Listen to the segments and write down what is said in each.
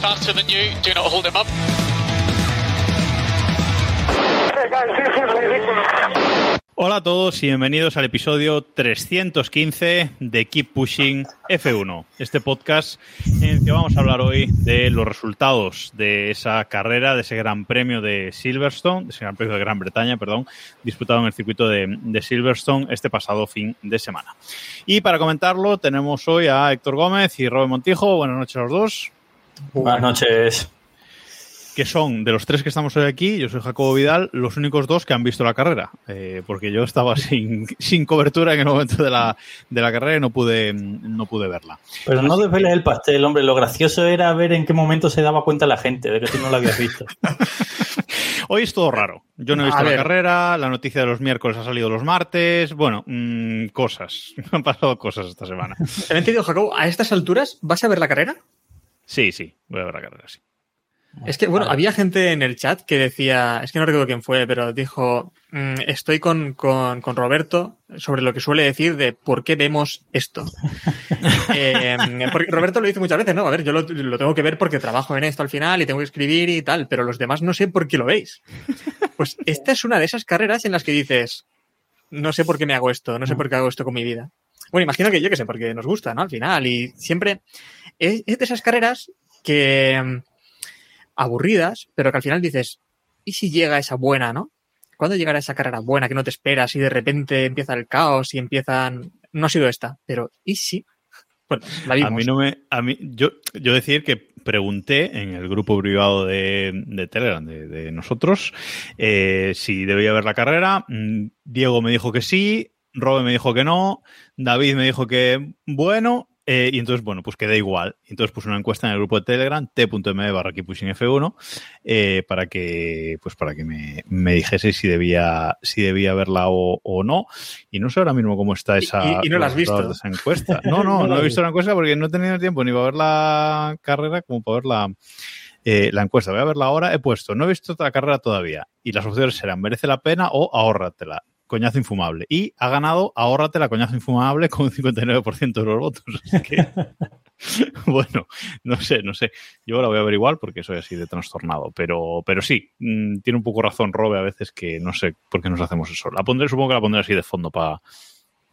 Faster than you. Do not hold him up. Hola a todos y bienvenidos al episodio 315 de Keep Pushing F1, este podcast en el que vamos a hablar hoy de los resultados de esa carrera, de ese gran premio de Silverstone, de ese gran premio de Gran Bretaña, perdón, disputado en el circuito de, de Silverstone este pasado fin de semana. Y para comentarlo tenemos hoy a Héctor Gómez y Robert Montijo. Buenas noches a los dos. Buenas noches. que son de los tres que estamos hoy aquí, yo soy Jacobo Vidal, los únicos dos que han visto la carrera, eh, porque yo estaba sin, sin cobertura en el momento de la, de la carrera y no pude, no pude verla. Pero no desveles el pastel, hombre. Lo gracioso era ver en qué momento se daba cuenta la gente de que tú no lo habías visto. Hoy es todo raro. Yo no he visto la carrera, la noticia de los miércoles ha salido los martes, bueno, mm, cosas. Han pasado cosas esta semana. ¿Te he entendido, Jacobo? ¿A estas alturas vas a ver la carrera? Sí, sí, voy a ver la carrera, sí. Es que, bueno, había gente en el chat que decía, es que no recuerdo quién fue, pero dijo, mm, estoy con, con, con Roberto sobre lo que suele decir de por qué vemos esto. Eh, porque Roberto lo dice muchas veces, ¿no? A ver, yo lo, lo tengo que ver porque trabajo en esto al final y tengo que escribir y tal, pero los demás no sé por qué lo veis. Pues esta es una de esas carreras en las que dices, no sé por qué me hago esto, no sé por qué hago esto con mi vida. Bueno, imagino que yo que sé, porque nos gusta, ¿no? Al final, y siempre es, es de esas carreras que mm, aburridas, pero que al final dices, ¿y si llega esa buena, no? ¿Cuándo llegará esa carrera buena que no te esperas y de repente empieza el caos y empiezan... No ha sido esta, pero ¿y si? Bueno, la vimos. A mí no me. A mí, yo, yo decir que pregunté en el grupo privado de, de Telegram de, de nosotros eh, si debía ver la carrera. Mm, Diego me dijo que sí, Robe me dijo que no, David me dijo que bueno. Eh, y entonces, bueno, pues queda igual. Entonces puse una encuesta en el grupo de Telegram, t.me barra F1, eh, para que, pues para que me, me dijese si debía, si debía verla o, o no. Y no sé ahora mismo cómo está esa, y- y no la has visto. esa encuesta. No, no, no he visto la encuesta porque no he tenido tiempo ni para ver la carrera como para ver la, eh, la encuesta. Voy a verla ahora. He puesto, no he visto la carrera todavía. Y las opciones serán, merece la pena o ahórratela. Coñazo infumable. Y ha ganado ahórratela, coñazo infumable con un 59% de los votos. Así que, bueno, no sé, no sé. Yo la voy a ver igual porque soy así de trastornado. Pero, pero sí, mm, tiene un poco razón Robe a veces que no sé por qué nos hacemos eso. La pondré, supongo que la pondré así de fondo para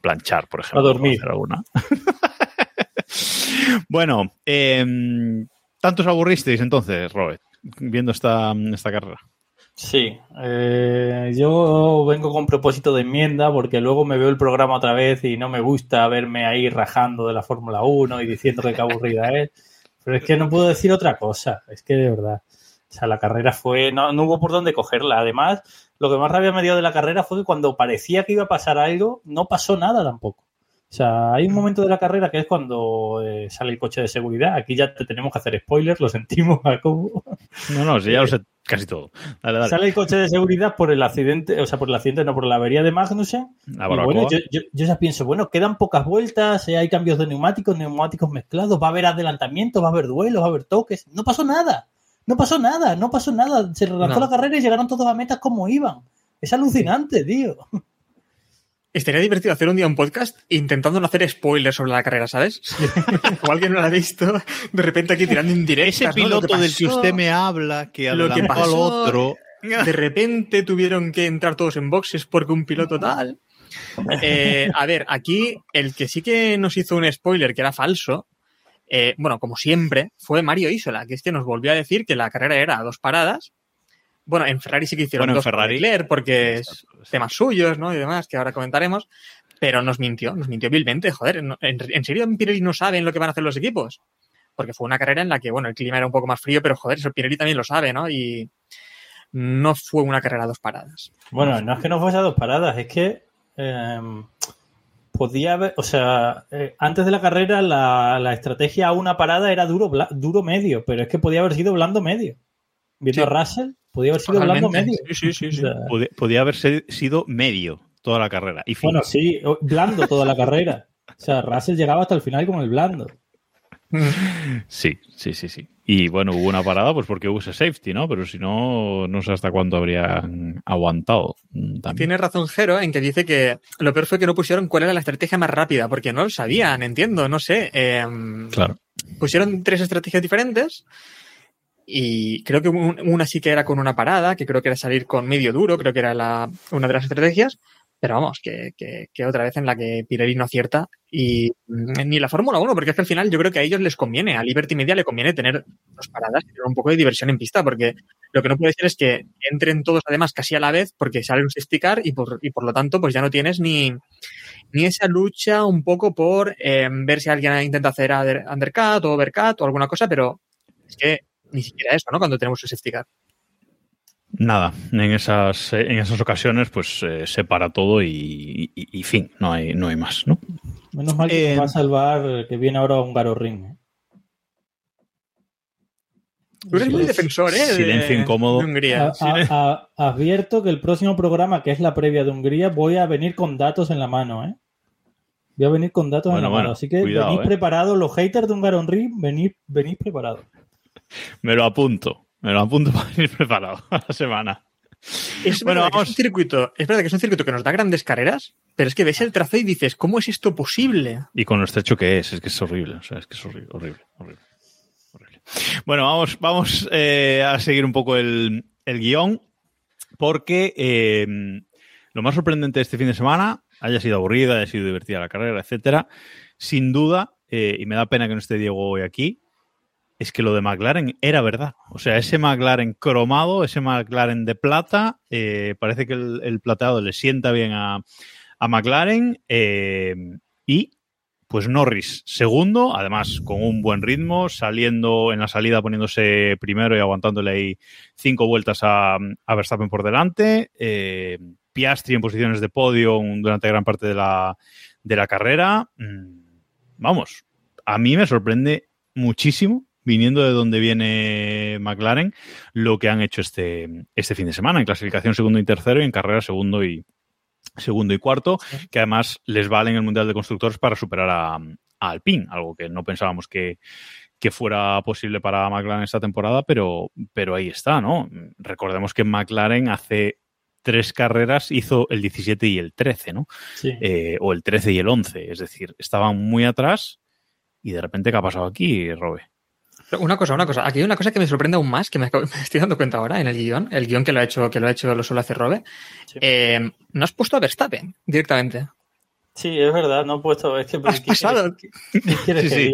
planchar, por ejemplo. Para dormir. alguna. bueno, eh, ¿tantos aburristeis entonces, Robert, viendo esta, esta carrera? Sí. eh, yo vengo con propósito de enmienda porque luego me veo el programa otra vez y no me gusta verme ahí rajando de la Fórmula 1 y diciendo que qué aburrida es. Pero es que no puedo decir otra cosa. Es que de verdad. O sea, la carrera fue. No, no hubo por dónde cogerla. Además, lo que más rabia me dio de la carrera fue que cuando parecía que iba a pasar algo, no pasó nada tampoco. O sea, hay un momento de la carrera que es cuando eh, sale el coche de seguridad. Aquí ya te tenemos que hacer spoilers, lo sentimos, Jacobo. No, no, sí, ya lo sé casi todo. Dale, dale. Sale el coche de seguridad por el accidente, o sea, por el accidente, no por la avería de Magnussen. La Y barbacoa. bueno, yo, yo- yo ya pienso, bueno, quedan pocas vueltas, eh, hay cambios de neumáticos, neumáticos mezclados, va a haber adelantamientos, va a haber duelos, va a haber toques. No pasó nada, no pasó nada, no pasó nada. Se relanzó No. la carrera y llegaron todos a metas como iban. Es alucinante, tío. Estaría divertido hacer un día un podcast intentando no hacer spoilers sobre la carrera, ¿sabes? Como alguien no la ha visto, de repente aquí tirando indirectas. Ese piloto que del que usted me habla, que Lo que adelantó al otro. De repente tuvieron que entrar todos en boxes porque un piloto tal. Eh, a ver, aquí el que sí que nos hizo un spoiler que era falso, eh, bueno, como siempre, fue Mario Isola, que es que nos volvió a decir que la carrera era a dos paradas. Bueno, en Ferrari sí que hicieron Bueno, en dos por Ferrari- Leclerc porque es temas suyos, ¿no? Y demás, que ahora comentaremos. Pero nos mintió, nos mintió vilmente, joder. ¿En, en serio en Pirelli no saben lo que van a hacer los equipos? Porque fue una carrera en la que, bueno, el clima era un poco más frío, pero joder, eso Pirelli también lo sabe, ¿no? Y no fue una carrera a dos paradas. Bueno, no es que no fuese a dos paradas, es que eh, podía haber, o sea, eh, antes de la carrera la, la estrategia a una parada era duro, bla- duro medio, pero es que podía haber sido blando medio. Viendo Sí. a Russell, podía haber sido blando medio. Sí, sí, sí, sí. O sea, Podía, podía haber sido medio toda la carrera. Y fin. bueno, sí, blando toda la carrera. O sea, Russell llegaba hasta el final con el blando. Sí, sí, sí, sí. Y bueno, hubo una parada pues porque hubo ese safety, ¿no? Pero si no, no sé hasta cuándo habrían aguantado. mm, También. Tiene razón Jero en que dice que lo peor fue que no pusieron cuál era la estrategia más rápida, porque no lo sabían, entiendo, no sé. Em, Claro. pusieron tres estrategias diferentes y creo que un- una sí que era con una parada, que creo que era salir con medio duro, creo que era la, una de las estrategias, pero vamos, que, que- que otra vez en la que Pirelli no acierta y mm, ni la Fórmula 1, porque es que al final yo creo que a ellos les conviene, a Liberty Media le conviene tener dos paradas y tener un poco de diversión en pista, porque lo que no puede ser es que entren todos además casi a la vez porque sale un safety car y por, y por lo tanto pues ya no tienes ni, ni esa lucha un poco por eh, ver si alguien intenta hacer under- undercut o overcut o alguna cosa, pero es que ni siquiera eso, ¿no? Cuando tenemos un safety car. Nada, en esas, en esas ocasiones pues eh, se para todo y, y- y fin, no hay, no hay más, ¿no? Menos mal que Eh, nos va a salvar que viene ahora un Garo Ring. ¿eh? Tú eres muy defensor, ¿eh? de- Silencio incómodo. de Hungría. A- a- a- advierto que el próximo programa, que es la previa de Hungría, voy a venir con datos en la mano, ¿eh? Voy a venir con datos Bueno, en la bueno, mano. Así que cuidado, venid ¿eh? preparados, los haters de un Garon Ring, venid, venid preparados. Me lo apunto, me lo apunto para ir preparado a la semana. Es Bueno, que vamos. es un circuito, es verdad que es un circuito que nos da grandes carreras, pero es que ves el trazado y dices, ¿cómo es esto posible? Y con lo estrecho que es, es que es horrible, o sea, es que es horrible, horrible, horrible. horrible. Bueno, vamos, vamos eh, a seguir un poco el, el guion, porque eh, lo más sorprendente de este fin de semana, haya sido aburrida, haya sido divertida la carrera, etcétera, sin duda, eh, y me da pena que no esté Diego hoy aquí, es que lo de McLaren era verdad. O sea, ese McLaren cromado, ese McLaren de plata, eh, parece que el, plateado le sienta bien a, a McLaren eh, y pues Norris segundo, además con un buen ritmo, saliendo en la salida poniéndose primero y aguantándole ahí cinco vueltas a, a Verstappen por delante, eh, Piastri en posiciones de podio durante gran parte de la, de la carrera. Mm, Vamos, a mí me sorprende muchísimo viniendo de donde viene McLaren, lo que han hecho este, este fin de semana en clasificación segundo y tercero y en carrera segundo y segundo y cuarto, que además les vale en el Mundial de Constructores para superar a, a Alpine, algo que no pensábamos que, que fuera posible para McLaren esta temporada, pero, pero ahí está, ¿no? Recordemos que McLaren hace tres carreras hizo el 17 y el 13, ¿no? Sí. Eh, o el 13 y el 11, es decir, estaban muy atrás y de repente, ¿qué ha pasado aquí, Robe? Una cosa, una cosa. Aquí hay una cosa que me sorprende aún más, que me, acabo- me estoy dando cuenta ahora en el guion, el guion que lo ha hecho, que lo ha hecho, lo suele hacer Robe. Sí. Eh, no has puesto a Verstappen directamente. Sí, es verdad, no he puesto. Es que, Has ¿qué pasado. ¿Qué quieres Sí?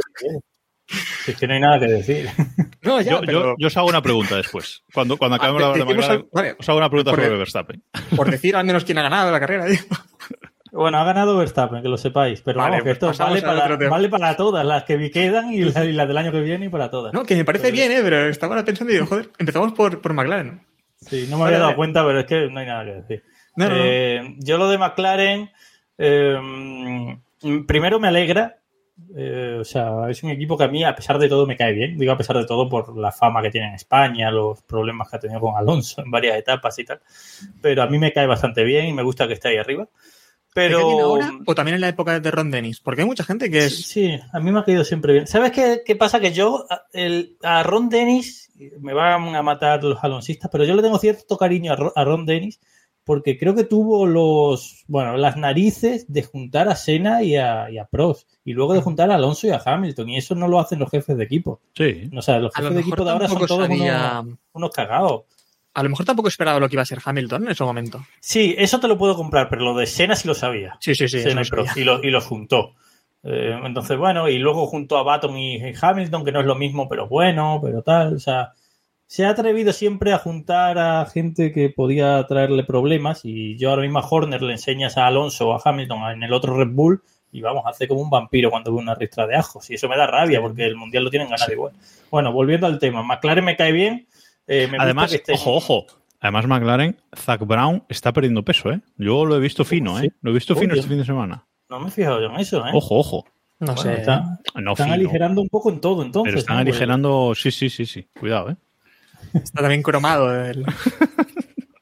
Si es que no hay nada que decir. No, ya, Yo, pero yo- yo os hago una pregunta después. Cuando, cuando acabemos Ah, de hablar de decimos McLaren, al- vale. os hago una pregunta Porque- sobre Verstappen. por decir al menos quién ha ganado la carrera. digo. Bueno, ha ganado Verstappen, que lo sepáis. Pero Vale, vamos, que pues esto vale al para, vale todas, las que me quedan y las del año que viene y para todas. No, que me parece bien, ¿eh? pero estaba pensando y digo, joder, empezamos por, por McLaren. Sí, no me Vale, había dado cuenta, pero es que no hay nada que decir. No, no, no. Eh, yo lo de McLaren, eh, primero me alegra. eh, o sea, es un equipo que a mí, a pesar de todo, me cae bien. Digo a pesar de todo por la fama que tiene en España, los problemas que ha tenido con Alonso en varias etapas y tal. Pero a mí me cae bastante bien y me gusta que esté ahí arriba. ¿Me cae bien Pero ahora o también en la época de Ron Dennis? Porque hay mucha gente que Sí, es... sí, a mí me ha caído siempre bien. ¿Sabes qué, qué pasa? Que yo, a- el, a Ron Dennis, me van a matar los alonsistas, pero yo le tengo cierto cariño a, Ro- a Ron Dennis porque creo que tuvo los, bueno, las narices de juntar a Senna y a, y a Prost y luego de juntar a Alonso y a Hamilton y eso no lo hacen los jefes de equipo. Sí. O sea, los jefes de equipo de ahora son todos sabía- unos, unos cagados. A lo mejor tampoco esperaba lo que iba a ser Hamilton en ese momento. Sí, eso te lo puedo comprar, pero lo de Senna sí lo sabía. Sí, sí, sí. Senna y lo sabía. Y, lo- y los juntó. Eh, entonces, bueno, y luego junto a Baton y, Hamilton, que no es lo mismo, pero bueno, pero tal. O sea, se ha atrevido siempre a juntar a gente que podía traerle problemas. Y yo ahora mismo a Horner le enseñas a Alonso o a Hamilton en el otro Red Bull. Y vamos, hace como un vampiro cuando ve una ristra de ajos. Y eso me da rabia porque el mundial lo tienen ganado igual. Bueno, volviendo al tema, McLaren me cae bien. Eh, me gusta Además, que esté- ojo, ojo. Además, McLaren, Zach Brown está perdiendo peso, ¿eh? Yo lo he visto fino. ¿eh? Lo he visto fino este fin de semana. No me he fijado yo en eso, ¿eh? Ojo, ojo. No Bueno, sé. está- No están fino. aligerando un poco en todo, entonces. Pero están ¿no? Aligerando, sí, sí, sí, sí. Cuidado, ¿eh? Está también cromado. El...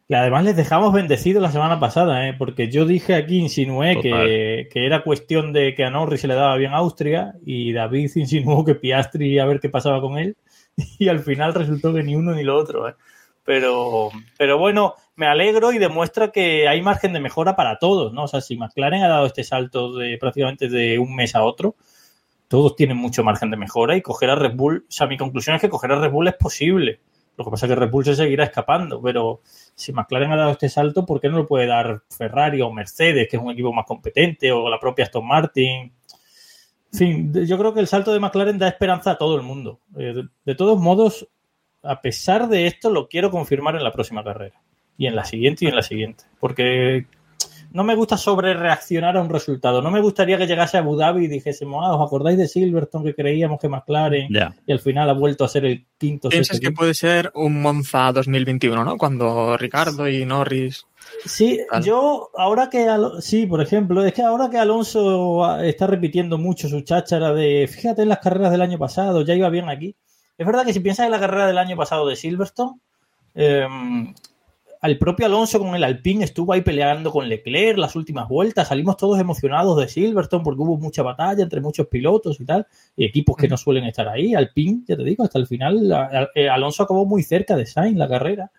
Y además les dejamos bendecidos la semana pasada, ¿eh? porque yo dije aquí, insinué que, que, era cuestión de que a Norris se le daba bien Austria y David insinuó que Piastri a ver qué pasaba con él y al final resultó que ni uno ni lo otro. ¿eh? Pero, pero bueno, me alegro y demuestra que hay margen de mejora para todos, ¿no? O sea, si McLaren ha dado este salto de prácticamente de un mes a otro, todos tienen mucho margen de mejora y coger a Red Bull, o sea, mi conclusión es que coger a Red Bull es posible. Lo que pasa es que Red Bull se seguirá escapando, pero si McLaren ha dado este salto, ¿por qué no lo puede dar Ferrari o Mercedes, que es un equipo más competente, o la propia Aston Martin? En fin, yo creo que el salto de McLaren da esperanza a todo el mundo. Eh, de todos modos, a pesar de esto, lo quiero confirmar en la próxima carrera. Y en la siguiente y en la siguiente. Porque no me gusta sobre reaccionar a un resultado. No me gustaría que llegase a Abu Dhabi y dijésemos, ah, ¿os acordáis de Silverstone que creíamos que McLaren y al final ha vuelto a ser el quinto? Piensas sexto que puede ser un Monza 2021, ¿no? Cuando Ricardo y Norris. Sí, yo ahora que sí, por ejemplo, es que ahora que Alonso está repitiendo mucho su cháchara de fíjate en las carreras del año pasado, ya iba bien aquí. Es verdad que si piensas en la carrera del año pasado de Silverstone, eh, al propio Alonso con el Alpine estuvo ahí peleando con Leclerc las últimas vueltas, salimos todos emocionados de Silverstone porque hubo mucha batalla entre muchos pilotos y tal, y equipos que no suelen estar ahí. Alpine, ya te digo, hasta el final eh, Alonso acabó muy cerca de Sainz la carrera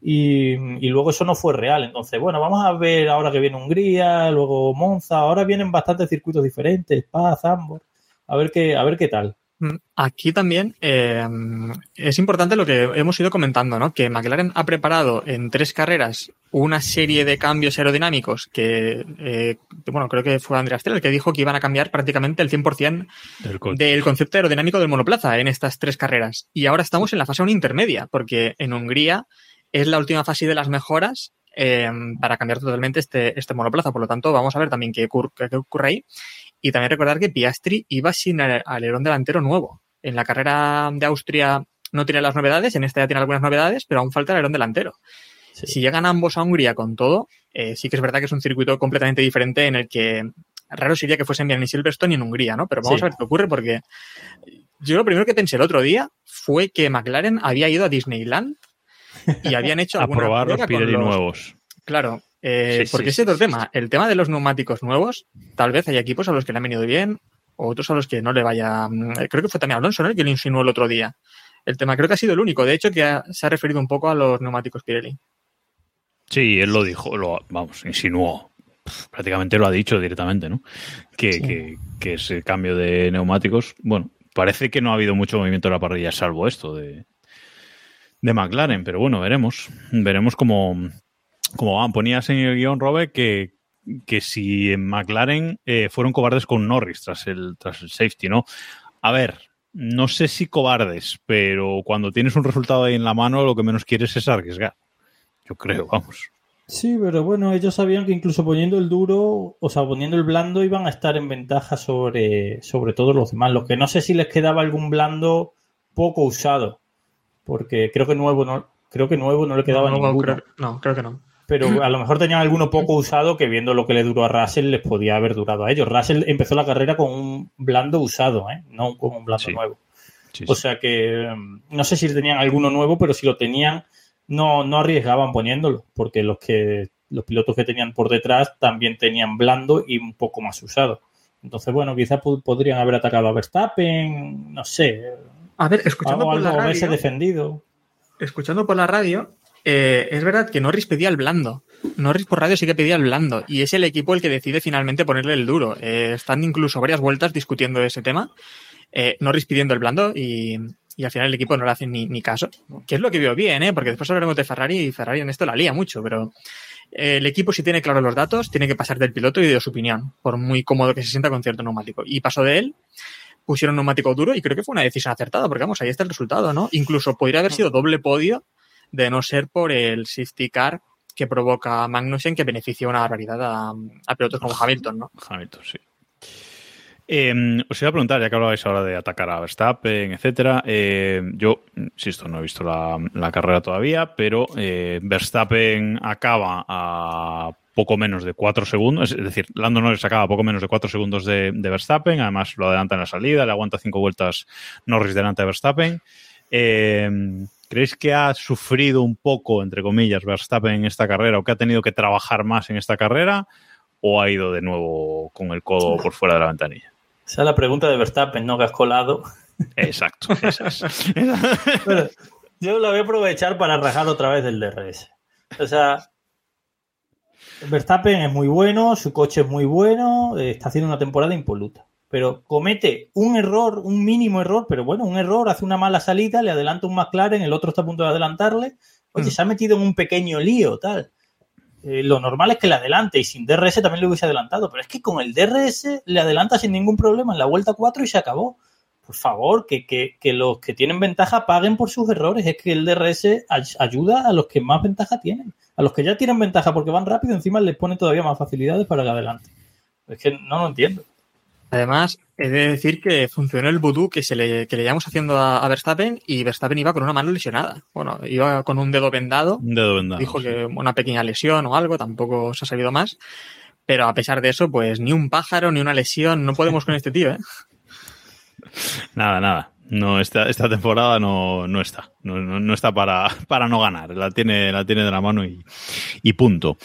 y, y luego eso no fue real. Entonces, bueno, vamos a ver ahora que viene Hungría, luego Monza, ahora vienen bastantes circuitos diferentes, Spa, Zandvoort, a ver qué, a ver qué tal. Mm, Aquí también eh, es importante lo que hemos ido comentando, ¿no? Que McLaren ha preparado en tres carreras una serie de cambios aerodinámicos que, eh, bueno, creo que fue Andrea Stella el que dijo que iban a cambiar prácticamente el 100% Del concepto aerodinámico del monoplaza en estas tres carreras. Y ahora estamos en la fase aún intermedia, porque en Hungría es la última fase de las mejoras eh, para cambiar totalmente este, este monoplaza. Por lo tanto, vamos a ver también qué, ocur- qué ocurre ahí. Y también recordar que Piastri iba sin ale- alerón delantero nuevo. En la carrera de Austria no tiene las novedades, en esta ya tiene algunas novedades, pero aún falta el alerón delantero. Sí. Si llegan ambos a Hungría con todo, eh, sí que es verdad que es un circuito completamente diferente en el que raro sería que fuesen bien en Silverstone y en Hungría, ¿no? Pero vamos Sí. a ver qué ocurre porque yo lo primero que pensé el otro día fue que McLaren había ido a Disneyland y habían hecho A alguna probar los Pirelli los- nuevos. Claro, eh, Sí, porque sí, ese es otro tema. El tema de los neumáticos nuevos, tal vez hay equipos a los que le han venido bien, o otros a los que no le vaya. mm, Creo que fue también Alonso, ¿no? El que lo insinuó el otro día. El tema creo que ha sido el único, de hecho, que ha- se ha referido un poco a los neumáticos Pirelli. Sí, él lo dijo, lo, vamos, insinuó. Prácticamente lo ha dicho directamente, ¿no? Que, Sí. que, que ese cambio de neumáticos, bueno, parece que no ha habido mucho movimiento en la parrilla, salvo esto de, de McLaren, pero bueno, veremos. Veremos cómo, cómo van. Ponías en el guion, Robert, que, que si en McLaren eh, fueron cobardes con Norris tras el, tras el safety, ¿no? A ver, no sé si cobardes, pero cuando tienes un resultado ahí en la mano, lo que menos quieres es arriesgar. Yo creo, vamos. Sí, pero bueno, ellos sabían que incluso poniendo el duro, o sea, poniendo el blando, iban a estar en ventaja sobre, sobre todos los demás. Lo que no sé si les quedaba algún blando poco usado, porque creo que nuevo no, creo que nuevo no le quedaba no, ninguno. creo, no, creo que no. Pero a lo mejor tenían alguno poco usado que viendo lo que le duró a Russell les podía haber durado a ellos. Russell empezó la carrera con un blando usado, ¿eh? no con un blando Sí. nuevo. Sí, O sea que no sé si tenían alguno nuevo, pero si lo tenían, no, no arriesgaban poniéndolo, porque los que los pilotos que tenían por detrás también tenían blando y un poco más usado. Entonces, bueno, quizás podrían haber atacado a Verstappen, no sé, A ver, escuchando o por la algo radio, defendido. escuchando por la radio, eh, es verdad que Norris pedía el blando. Norris por radio sí que pedía el blando. Y es el equipo el que decide finalmente ponerle el duro. Eh, están incluso varias vueltas discutiendo ese tema. Eh, Norris pidiendo el blando y, y al final el equipo no le hace ni, ni caso. Que es lo que veo bien, ¿eh? porque después hablaremos de Ferrari y Ferrari en esto la lía mucho. Pero eh, el equipo, si tiene claros los datos, tiene que pasar del piloto y de su opinión, por muy cómodo que se sienta con cierto neumático. Y pasó de él pusieron neumático duro y creo que fue una decisión acertada, porque vamos, ahí está el resultado, ¿no? Incluso podría haber sido doble podio de no ser por el safety car que provoca Magnussen, que beneficia una barbaridad a, pilotos como Hamilton, ¿no? Hamilton, sí. Eh, os iba a preguntar, ya que hablabais ahora de atacar a Verstappen, etcétera. eh, yo, insisto, no he visto la, la carrera todavía, pero eh, Verstappen acaba a poco menos de 4 segundos, es decir, Lando Norris acaba a poco menos de 4 segundos de, de Verstappen, además lo adelanta en la salida, le aguanta 5 vueltas Norris delante de Verstappen. Eh, ¿Creéis que ha sufrido un poco, entre comillas, Verstappen en esta carrera o que ha tenido que trabajar más en esta carrera o ha ido de nuevo con el codo por fuera de la ventanilla? Esa es la pregunta de Verstappen, ¿no? Que has colado. Exacto. esa es. Bueno, yo la voy a aprovechar para rajar otra vez del DRS. O sea, Verstappen es muy bueno, su coche es muy bueno, eh, está haciendo una temporada impoluta. Pero comete un error, un mínimo error, pero bueno, un error, hace una mala salida, le adelanta un McLaren, el otro está a punto de adelantarle. Oye, Mm. se ha metido en un pequeño lío, tal. Eh, lo normal es que le adelante y sin DRS también le hubiese adelantado, pero es que con el DRS le adelanta sin ningún problema en la vuelta 4 y se acabó. Por favor, que, que- que los que tienen ventaja paguen por sus errores. Es que el DRS ay- ayuda a los que más ventaja tienen. A los que ya tienen ventaja porque van rápido, encima les pone todavía más facilidades para que adelante. Es que no lo entiendo. Además, he de decir que funcionó el vudú que, se le, que le llevamos haciendo a, a Verstappen y Verstappen iba con una mano lesionada. Bueno, iba con un dedo vendado. Un dedo vendado. Dijo que una pequeña lesión o algo, tampoco se ha sabido más. Pero a pesar de eso, pues ni un pájaro, ni una lesión, no podemos con este tío, ¿eh? Nada, nada. No, esta, esta temporada no, no está. No, no- no está para, para no ganar. La tiene, la tiene de la mano y, y punto.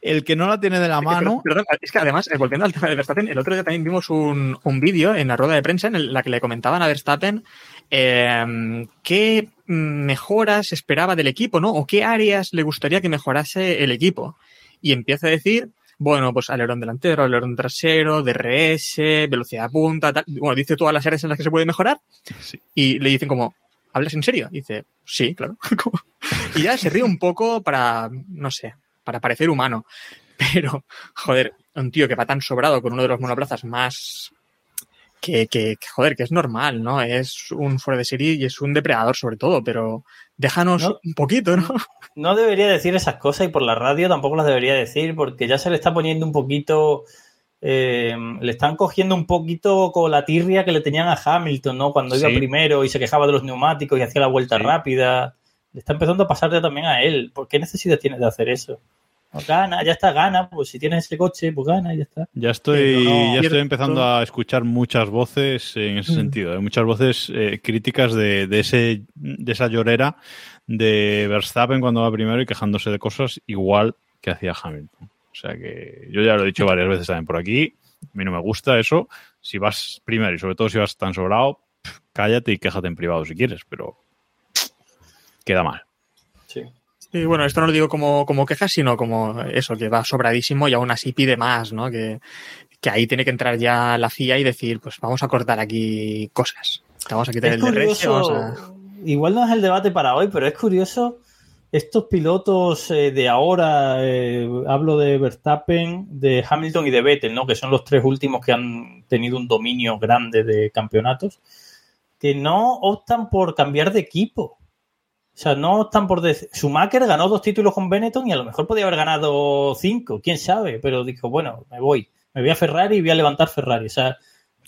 El que no la tiene de la mano. Perdón, es que además, eh, volviendo al tema de Verstappen, el otro día también vimos un, un vídeo en la rueda de prensa en la que le comentaban a Verstappen eh, qué mejoras esperaba del equipo, ¿no? O qué áreas le gustaría que mejorase el equipo. Y empieza a decir, bueno, pues alerón delantero, alerón trasero, DRS, velocidad punta, tal. Bueno, dice todas las áreas en las que se puede mejorar. Sí. Y le dicen como, ¿hablas en serio? Y dice, sí, claro. Y ya se ríe un poco para, no sé, para parecer humano. Pero, joder, un tío que va tan sobrado con uno de los monoplazas más. Que, que, que, joder, que es normal, ¿no? Es un fuera de serie y es un depredador sobre todo, pero déjanos No. un poquito, ¿no? No debería decir esas cosas y por la radio tampoco las debería decir porque ya se le está poniendo un poquito, eh, le están cogiendo un poquito con la tirria que le tenían a Hamilton, ¿no? Cuando iba primero y se quejaba de los neumáticos y hacía la vuelta Sí. rápida. Le está empezando a pasar ya también a él. ¿Por qué necesidad tienes de hacer eso? No, gana, ya está, gana. Pues si tienes ese coche, pues gana y ya está. Ya estoy, no- ya estoy empezando a escuchar muchas voces en ese Mm. sentido, ¿eh? muchas voces eh, críticas de, de ese, de esa llorera de Verstappen cuando va primero y quejándose de cosas igual que hacía Hamilton. O sea que yo ya lo he dicho varias veces también por aquí. A mí no me gusta eso. Si vas primero y sobre todo si vas tan sobrado, pff, cállate y quéjate en privado si quieres, pero queda mal. Sí. Y bueno, esto no lo digo como, como queja, sino como eso, que va sobradísimo y aún así pide más, ¿no? Que, que ahí tiene que entrar ya la FIA y decir, pues vamos a cortar aquí cosas. Vamos a quitar Es el curioso, a... igual no es el debate para hoy, pero es curioso estos pilotos eh, de ahora, eh, hablo de Verstappen, de Hamilton y de Vettel, ¿no? que son los tres últimos que han tenido un dominio grande de campeonatos, que no optan por cambiar de equipo. O sea, no optan por... decir- Schumacher ganó dos títulos con Benetton y a lo mejor podía haber ganado cinco, quién sabe, pero dijo, bueno, me voy, me voy a Ferrari y voy a levantar Ferrari. O sea,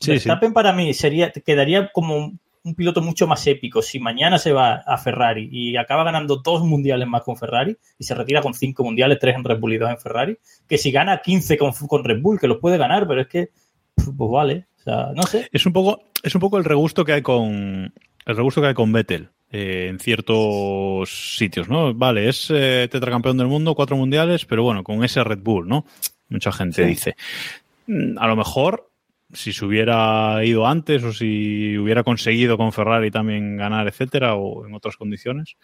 Sí, Verstappen para mí sería quedaría como un, un piloto mucho más épico si mañana se va a Ferrari y acaba ganando dos mundiales más con Ferrari y se retira con cinco mundiales, tres en Red Bull y dos en Ferrari, que si gana 15 con, con Red Bull, que los puede ganar, pero es que, pues vale, o sea, no sé. Es un poco, es un poco el regusto que hay con el regusto que hay con Vettel eh, en ciertos sitios, ¿no? Vale, es eh, tetracampeón del mundo, cuatro mundiales, pero bueno, con ese Red Bull, ¿no? Mucha gente Sí. dice. Mm, A lo mejor, si se hubiera ido antes o si hubiera conseguido con Ferrari también ganar, etcétera, o en otras condiciones,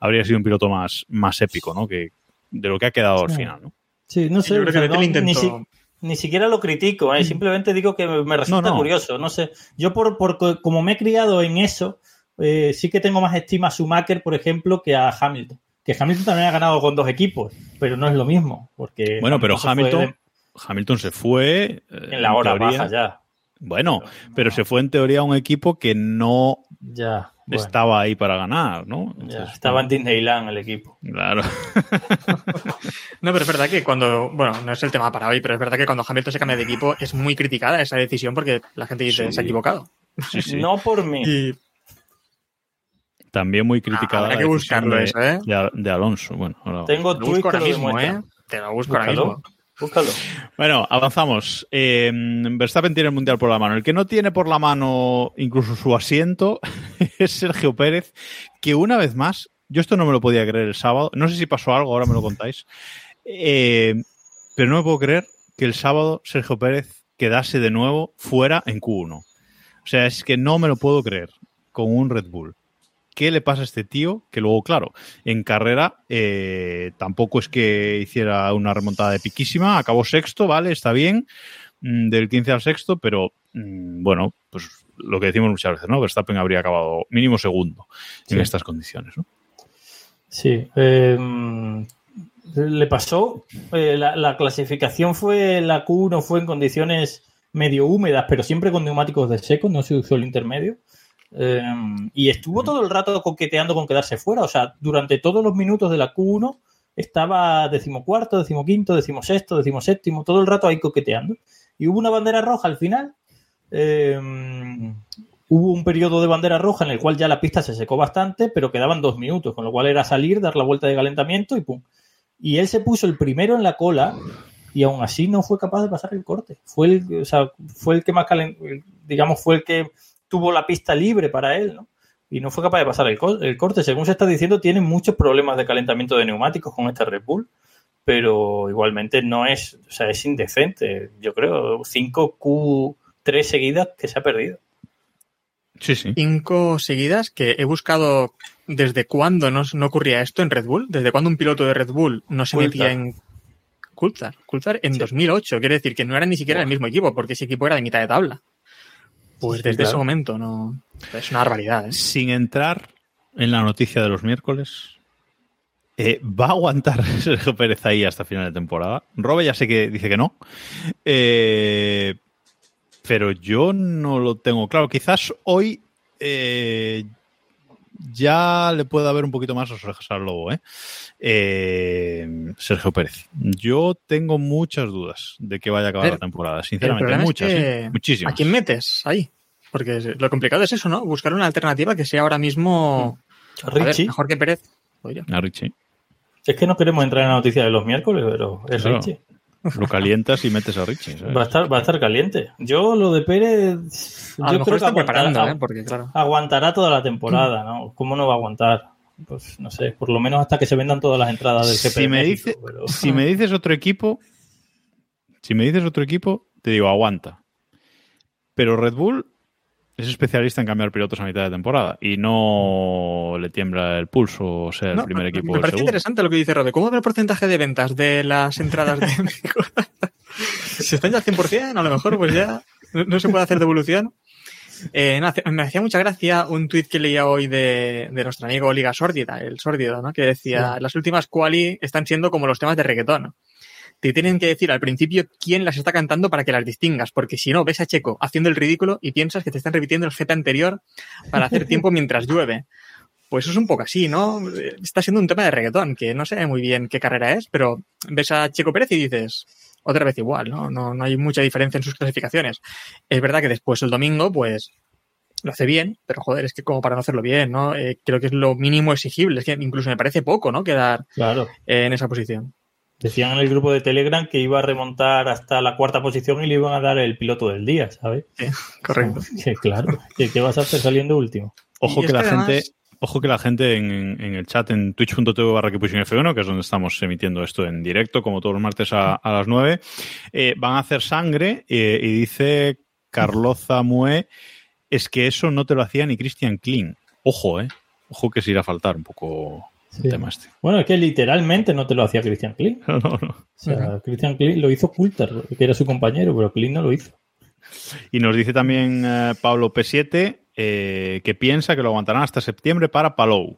habría sido un piloto más, más épico, ¿no? Que de lo que ha quedado al final, ¿no? Sí, no sé, yo creo o sea, que Vettel no, ni, intentó- si- ni siquiera lo critico, ¿eh? simplemente digo que me resulta No, no. curioso, no sé. Yo por, por co- como me he criado en eso, eh, sí que tengo más estima a Schumacher, por ejemplo, que a Hamilton. Que Hamilton también ha ganado con dos equipos, pero no es lo mismo, porque Bueno, pero se fue Hamilton, Hamilton se fue eh, en la hora teoría- baja ya, Bueno, pero se fue en teoría a un equipo que no ya, bueno, estaba ahí para ganar, ¿no? ya, estaba en Disneyland el equipo. Claro. No, pero es verdad que cuando, bueno, no es el tema para hoy, pero es verdad que cuando Hamilton se cambia de equipo es muy criticada esa decisión porque la gente dice, Sí. se ha equivocado. Sí, sí. No por mí. Y También muy criticada. habrá que decisión buscarlo de, eso, ¿eh? de, de Alonso. Bueno, ahora- Tengo Lo busco que ahora lo mismo. ¿eh? Te lo busco ahora mismo. Búscalo. Bueno, avanzamos. Eh, Verstappen tiene el mundial por la mano. El que no tiene por la mano incluso su asiento es Sergio Pérez, que una vez más yo esto no me lo podía creer el sábado. No sé si pasó algo, ahora me lo contáis. Eh, pero no me puedo creer que el sábado Sergio Pérez quedase de nuevo fuera en Q1. O sea, es que no me lo puedo creer con un Red Bull. ¿Qué le pasa a este tío? Que luego, claro, en carrera eh, tampoco es que hiciera una remontada de piquísima, acabó sexto, vale, está bien, mm, del 15 al sexto, pero mm, bueno, pues lo que decimos muchas veces, ¿no? Verstappen habría acabado mínimo segundo en estas condiciones, ¿no? Sí. eh, le pasó. eh, la, la clasificación fue. La Q1 fue en condiciones medio húmedas, pero siempre con neumáticos de seco, no se usó el intermedio. Eh, y estuvo todo el rato coqueteando con quedarse fuera. O sea, durante todos los minutos de la Q1 estaba decimocuarto, decimoquinto, decimosexto, decimoséptimo, todo el rato ahí coqueteando. Y hubo una bandera roja al final. eh, hubo un periodo de bandera roja en el cual ya la pista se secó bastante, pero quedaban dos minutos, con lo cual era salir, dar la vuelta de calentamiento y pum. Y él se puso el primero en la cola y aún así no fue capaz de pasar el corte. Fue el, o sea, fue el que más calen- digamos, fue el que tuvo la pista libre para él, ¿no? Y no fue capaz de pasar el, co- el corte. Según se está diciendo, tiene muchos problemas de calentamiento de neumáticos con este Red Bull, pero igualmente no es, o sea, es indecente. Yo creo, 5 Q3 seguidas que se ha perdido. Sí, sí. Cinco seguidas que he buscado desde cuándo no, no ocurría esto en Red Bull, desde cuándo un piloto de Red Bull no se Coulthard. metía en Coulthard, Coulthard en Sí. 2008, quiere decir que no era ni siquiera el mismo equipo, porque ese equipo era de mitad de tabla. Pues desde claro. ese momento no es una barbaridad. ¿eh? Sin entrar en la noticia de los miércoles, eh, ¿va a aguantar Sergio Pérez ahí hasta final de temporada? Robe ya sé que dice que no. Eh, pero yo no lo tengo claro. Quizás hoy eh, ya le puede haber un poquito más las orejas al lobo, ¿eh? Sergio Pérez. Yo tengo muchas dudas de que vaya a acabar la temporada, sinceramente. Muchas, es que, ¿eh? muchísimas. ¿A quién metes ahí? Porque lo complicado es eso, ¿no? Buscar una alternativa que sea ahora mismo a ver, mejor que Pérez. Oye, A Richie. Es que no queremos entrar en la noticia de los miércoles, pero es Claro. Richie. Lo calientas y metes a Richie. ¿sabes? Va a estar, va a estar caliente. Yo lo de Pérez, a lo mejor creo que están preparando, aguantará, ¿eh? Porque claro. aguantará toda la temporada, ¿no? ¿Cómo no va a aguantar? Pues no sé, por lo menos hasta que se vendan todas las entradas del GP. Si de me, México, dice, pero- si me dices otro equipo, si me dices otro equipo, te digo aguanta. Pero Red Bull es especialista en cambiar pilotos a mitad de temporada y no le tiembla el pulso ser el No, primer me- equipo. o Me el parece segundo. interesante lo que dice Robe. ¿Cómo ve el porcentaje de ventas de las entradas de México? si están ya al 100%, a lo mejor pues ya no, no se puede hacer devolución. Eh, me hacía mucha gracia un tuit que leía hoy de, de nuestro amigo Liga Sórdida, el Sórdido, ¿no? que decía, las últimas quali están siendo como los temas de reggaetón. Te tienen que decir al principio quién las está cantando para que las distingas, porque si no, ves a Checo haciendo el ridículo y piensas que te están repitiendo el GP anterior para hacer tiempo mientras llueve. Pues eso es un poco así, ¿no? Está siendo un tema de reggaetón, que no sé muy bien qué carrera es, pero ves a Checo Pérez y dices, otra vez igual, ¿no? No, no hay mucha diferencia en sus clasificaciones. Es verdad que después el domingo, pues, lo hace bien, pero joder, es que como para no hacerlo bien, ¿no? Eh, creo que es lo mínimo exigible, es que incluso me parece poco, ¿no? Quedar Claro. eh, en esa posición. Decían en el grupo de Telegram que iba a remontar hasta la cuarta posición y le iban a dar el piloto del día, ¿sabes? Correcto. Claro. ¿Qué, qué vas a hacer saliendo último? Ojo que la además- gente. Ojo que la gente en, en el chat en twitch.tv barra que pushing F1, que es donde estamos emitiendo esto en directo, como todos los martes a, a las 9, eh, van a hacer sangre eh, y dice Carloza Mue, es que eso no te lo hacía ni Christian Klein. Ojo, eh. Ojo que se irá a faltar un poco el Sí. tema este. Bueno, es que literalmente no te lo hacía Christian Klein. No, no, no. O sea, Christian Klein lo hizo Coulter, que era su compañero, pero Klein no lo hizo. Y nos dice también eh, Pablo P7 eh, que piensa que lo aguantarán hasta septiembre para Palou.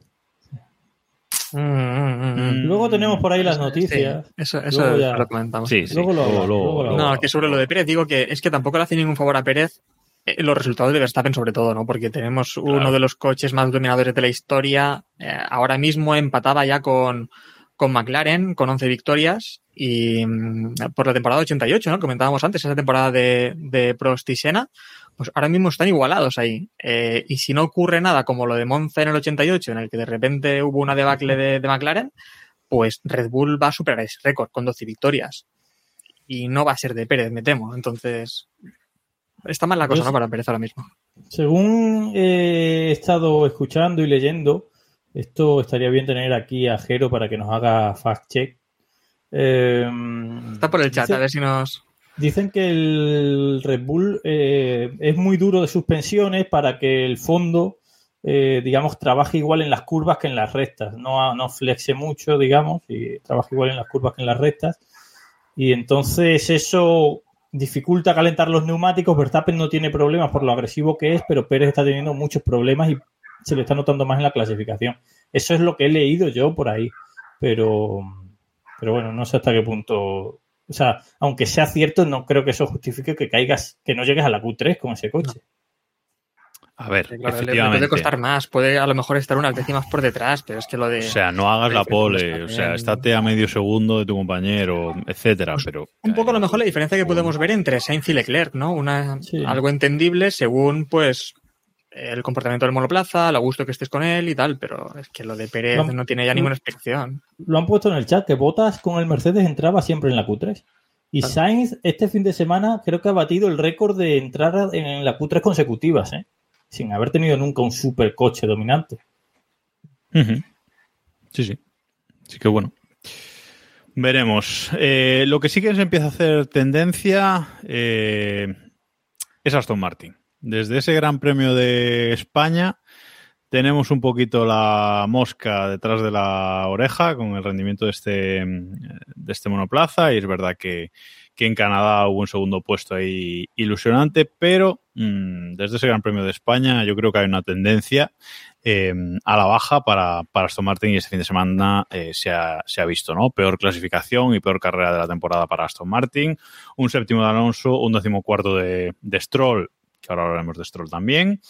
Mm, mm, mm. Luego tenemos por ahí las Sí, noticias. eso eso ya- lo comentamos. Sí, sí. Luego lo luego- hablamos, luego- luego lo luego- No, que sobre lo de Pérez digo que es que tampoco le hace ningún favor a Pérez eh, los resultados de Verstappen sobre todo, ¿no? Porque tenemos uno de los coches más dominadores de la historia. eh, ahora mismo empataba ya con, con McLaren con 11 victorias y mm, por la temporada 88, ¿no? Comentábamos antes, esa temporada de, de Prost y Senna, pues ahora mismo están igualados ahí. Eh, y si no ocurre nada como lo de Monza en el 88, en el que de repente hubo una debacle de, de McLaren, pues Red Bull va a superar ese récord con 12 victorias y no va a ser de Pérez, me temo. Entonces, está mal la cosa, ¿no? Para Pérez ahora mismo. Según eh, he estado escuchando y leyendo, Esto estaría bien tener aquí a Jero para que nos haga fact check. Eh, Está por el chat, dice- a ver si nos. Dicen que el Red Bull eh, es muy duro de suspensiones para que el fondo, eh, digamos, trabaje igual en las curvas que en las rectas. No, no flexe mucho, digamos, y trabaja igual en las curvas que en las rectas. Y entonces eso dificulta calentar los neumáticos. Verstappen no tiene problemas por lo agresivo que es, pero Pérez está teniendo muchos problemas y se le está notando más en la clasificación. Eso es lo que he leído yo por ahí. Pero, pero bueno, no sé hasta qué punto. O sea, aunque sea cierto, no creo que eso justifique que caigas, que no llegues a la Q3 con ese coche. A ver, Claro, le, efectivamente. puede costar más, puede a lo mejor estar unas décimas por detrás, pero es que lo de. O sea, no hagas la pole, o sea, estate a medio segundo de tu compañero, etcétera, pero... Un poco a lo mejor la diferencia que podemos ver entre Sainz y Leclerc, ¿no? Una, Sí. Algo entendible según, pues, el comportamiento del monoplaza, el gusto que estés con él y tal, pero es que lo de Pérez No. no tiene ya ninguna explicación. Lo han puesto en el chat, que Botas con el Mercedes entraba siempre en la Q3. Y Claro. Sainz, este fin de semana, creo que ha batido el récord de entrar en la Q3 consecutivas, ¿eh? sin haber tenido nunca un supercoche dominante. Sí, sí. Sí que bueno. Veremos. Eh, lo que sí que se empieza a hacer tendencia eh, es Aston Martin. Desde ese Gran Premio de España tenemos un poquito la mosca detrás de la oreja con el rendimiento de este, de este monoplaza y es verdad que, que en Canadá hubo un segundo puesto ahí ilusionante, pero mm, desde ese Gran Premio de España yo creo que hay una tendencia eh, a la baja para, para Aston Martin y este fin de semana eh, se, ha, se ha visto, ¿no? Peor clasificación y peor carrera de la temporada para Aston Martin, un séptimo de Alonso, un décimo cuarto de, de Stroll, que ahora hablaremos de Stroll también.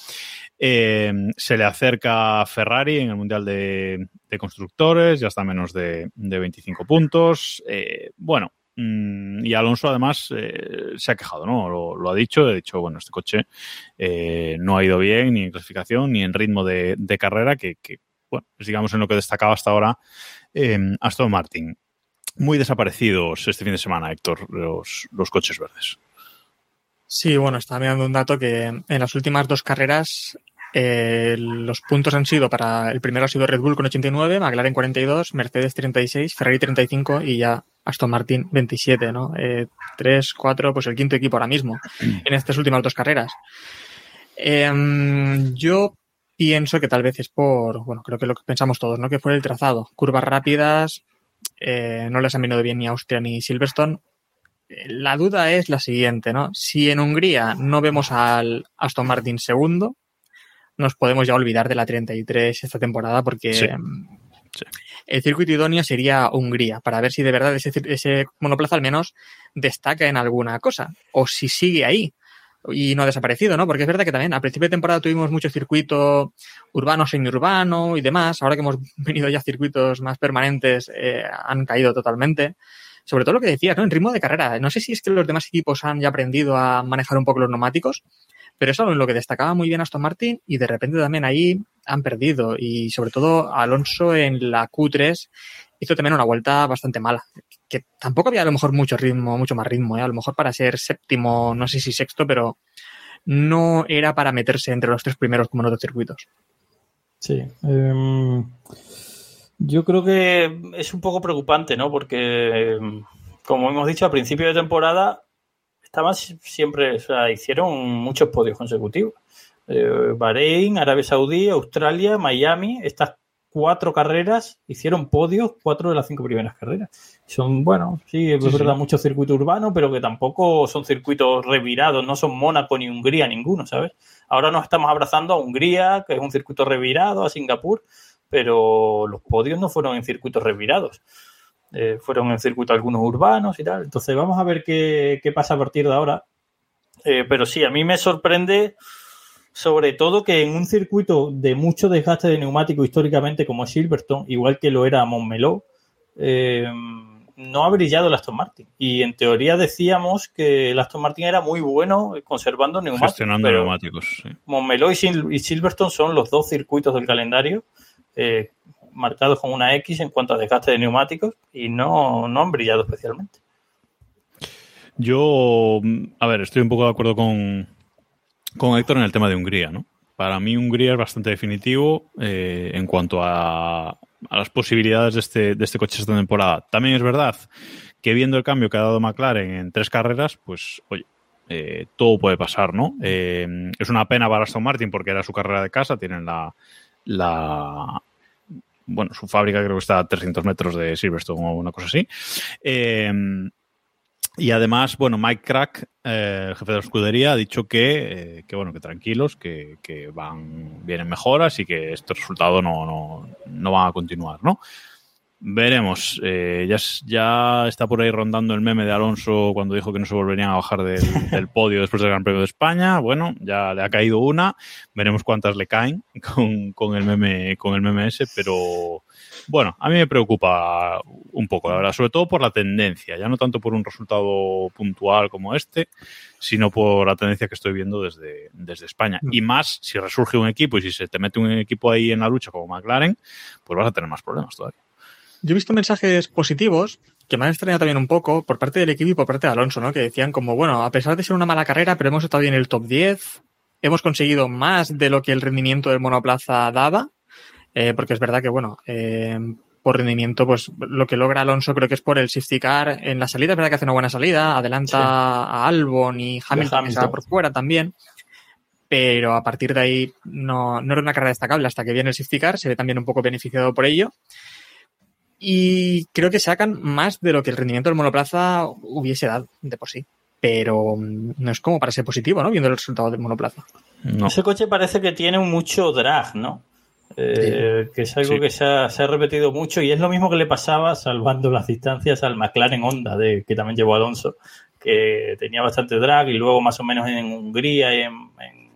Eh, se le acerca Ferrari en el Mundial de, Constructores, ya está menos de, de 25 puntos. Eh, bueno, mm, y Alonso además eh, se ha quejado, ¿no? Lo, ha dicho, he dicho, bueno, este coche no ha ido bien ni en clasificación ni en ritmo de, carrera, que, bueno, es digamos en lo que destacaba hasta ahora eh, Aston Martin. Muy desaparecidos este fin de semana, Héctor, los, los coches verdes. Sí, bueno, estaba mirando un dato que en las últimas dos carreras eh, los puntos han sido para el primero ha sido Red Bull con 89, McLaren 42, Mercedes 36, Ferrari 35 y ya Aston Martin 27, ¿no? Eh, 3, 4, pues el quinto equipo ahora mismo en estas últimas dos carreras. Eh, yo pienso que tal vez es por, bueno, creo que lo que pensamos todos, ¿no? Que fue el trazado. Curvas rápidas, eh, no les han venido bien ni Austria ni Silverstone. La duda es la siguiente, ¿no? Si en Hungría no vemos al Aston Martin segundo, nos podemos ya olvidar de la 33 esta temporada porque Sí. Sí. el circuito idóneo sería Hungría para ver si de verdad ese, ese, monoplaza al menos destaca en alguna cosa o si sigue ahí y no ha desaparecido, ¿no? Porque es verdad que también a principio de temporada tuvimos mucho circuito urbano, semiurbano y demás. Ahora que hemos venido ya a circuitos más permanentes, eh, han caído totalmente. Sobre todo lo que decías, ¿no? En ritmo de carrera. No sé si es que los demás equipos han ya aprendido a manejar un poco los neumáticos, pero eso es lo que destacaba muy bien Aston Martin y de repente también ahí han perdido y sobre todo Alonso en la Q3 hizo también una vuelta bastante mala, que tampoco había a lo mejor mucho ritmo, mucho más ritmo, ¿eh? a lo mejor para ser séptimo, no sé si sexto, pero no era para meterse entre los tres primeros como en otros circuitos. Sí. Eh, yo creo que es un poco preocupante, ¿no? Porque, como hemos dicho, a principio de temporada estaban siempre, o sea, hicieron muchos podios consecutivos. Eh, Bahrein, Arabia Saudí, Australia, Miami, estas cuatro carreras hicieron podios, cuatro de las cinco primeras carreras. Son, bueno, sí, es sí, verdad, sí. mucho circuito urbano, pero que tampoco son circuitos revirados, no son Mónaco ni Hungría ninguno, ¿sabes? Ahora nos estamos abrazando a Hungría, que es un circuito revirado, a Singapur, pero los podios no fueron en circuitos revirados. Eh, fueron en circuitos algunos urbanos y tal. Entonces vamos a ver qué, qué pasa a partir de ahora. Eh, pero sí, a mí me sorprende sobre todo que en un circuito de mucho desgaste de neumático históricamente como Silverstone, igual que lo era Montmeló, eh, no ha brillado el Aston Martin. Y en teoría decíamos que el Aston Martin era muy bueno conservando neumáticos. Gestionando neumáticos. Sí. Montmeló y, Sil y, Silverstone son los dos circuitos del calendario eh, marcados con una X en cuanto a desgaste de neumáticos y no, no han brillado especialmente. Yo, a ver, estoy un poco de acuerdo con, con Héctor en el tema de Hungría, ¿no? para mí Hungría es bastante definitivo eh, en cuanto a, a, las posibilidades de este, de este coche esta temporada. También es verdad que viendo el cambio que ha dado McLaren en tres carreras, pues oye, eh, todo puede pasar, ¿no? Eh, es una pena para Aston Martin porque era su carrera de casa, tienen la, la bueno, su fábrica creo que está a 300 metros de Silverstone o una cosa así. Eh, y además, bueno, Mike Crack, eh, el jefe de la escudería, ha dicho que, eh, que bueno, que tranquilos, que, que, van, vienen mejoras y que este resultado no, no, no va a continuar, ¿no? Veremos. Eh, ya, ya está por ahí rondando el meme de Alonso cuando dijo que no se volverían a bajar del, del, podio después del Gran Premio de España. Bueno, ya le ha caído una. Veremos cuántas le caen con, con el meme, con el meme ese, pero bueno, a mí me preocupa un poco, la verdad, sobre todo por la tendencia, ya no tanto por un resultado puntual como este, sino por la tendencia que estoy viendo desde, desde España. Y más si resurge un equipo y si se te mete un equipo ahí en la lucha como McLaren, pues vas a tener más problemas todavía. Yo he visto mensajes positivos que me han extrañado también un poco por parte del equipo y por parte de Alonso, ¿no? Que decían como, bueno, a pesar de ser una mala carrera, pero hemos estado bien en el top 10, hemos conseguido más de lo que el rendimiento del monoplaza daba, eh, porque es verdad que, bueno, eh, por rendimiento, pues lo que logra Alonso creo que es por el safety car en la salida, es verdad que hace una buena salida, adelanta sí. a Albon y Hamilton, Hamilton. está por fuera también, pero a partir de ahí no, no era una carrera destacable hasta que viene el safety car, se ve también un poco beneficiado por ello y creo que sacan más de lo que el rendimiento del monoplaza hubiese dado de por sí. Pero no es como para ser positivo, ¿no? Viendo el resultado del monoplaza. No. Ese coche parece que tiene mucho drag, ¿no? Eh, sí. Que es algo sí. que se ha, se ha, repetido mucho y es lo mismo que le pasaba, salvando las distancias, al McLaren Honda, de, que también llevó Alonso, que tenía bastante drag y luego más o menos en Hungría y en, en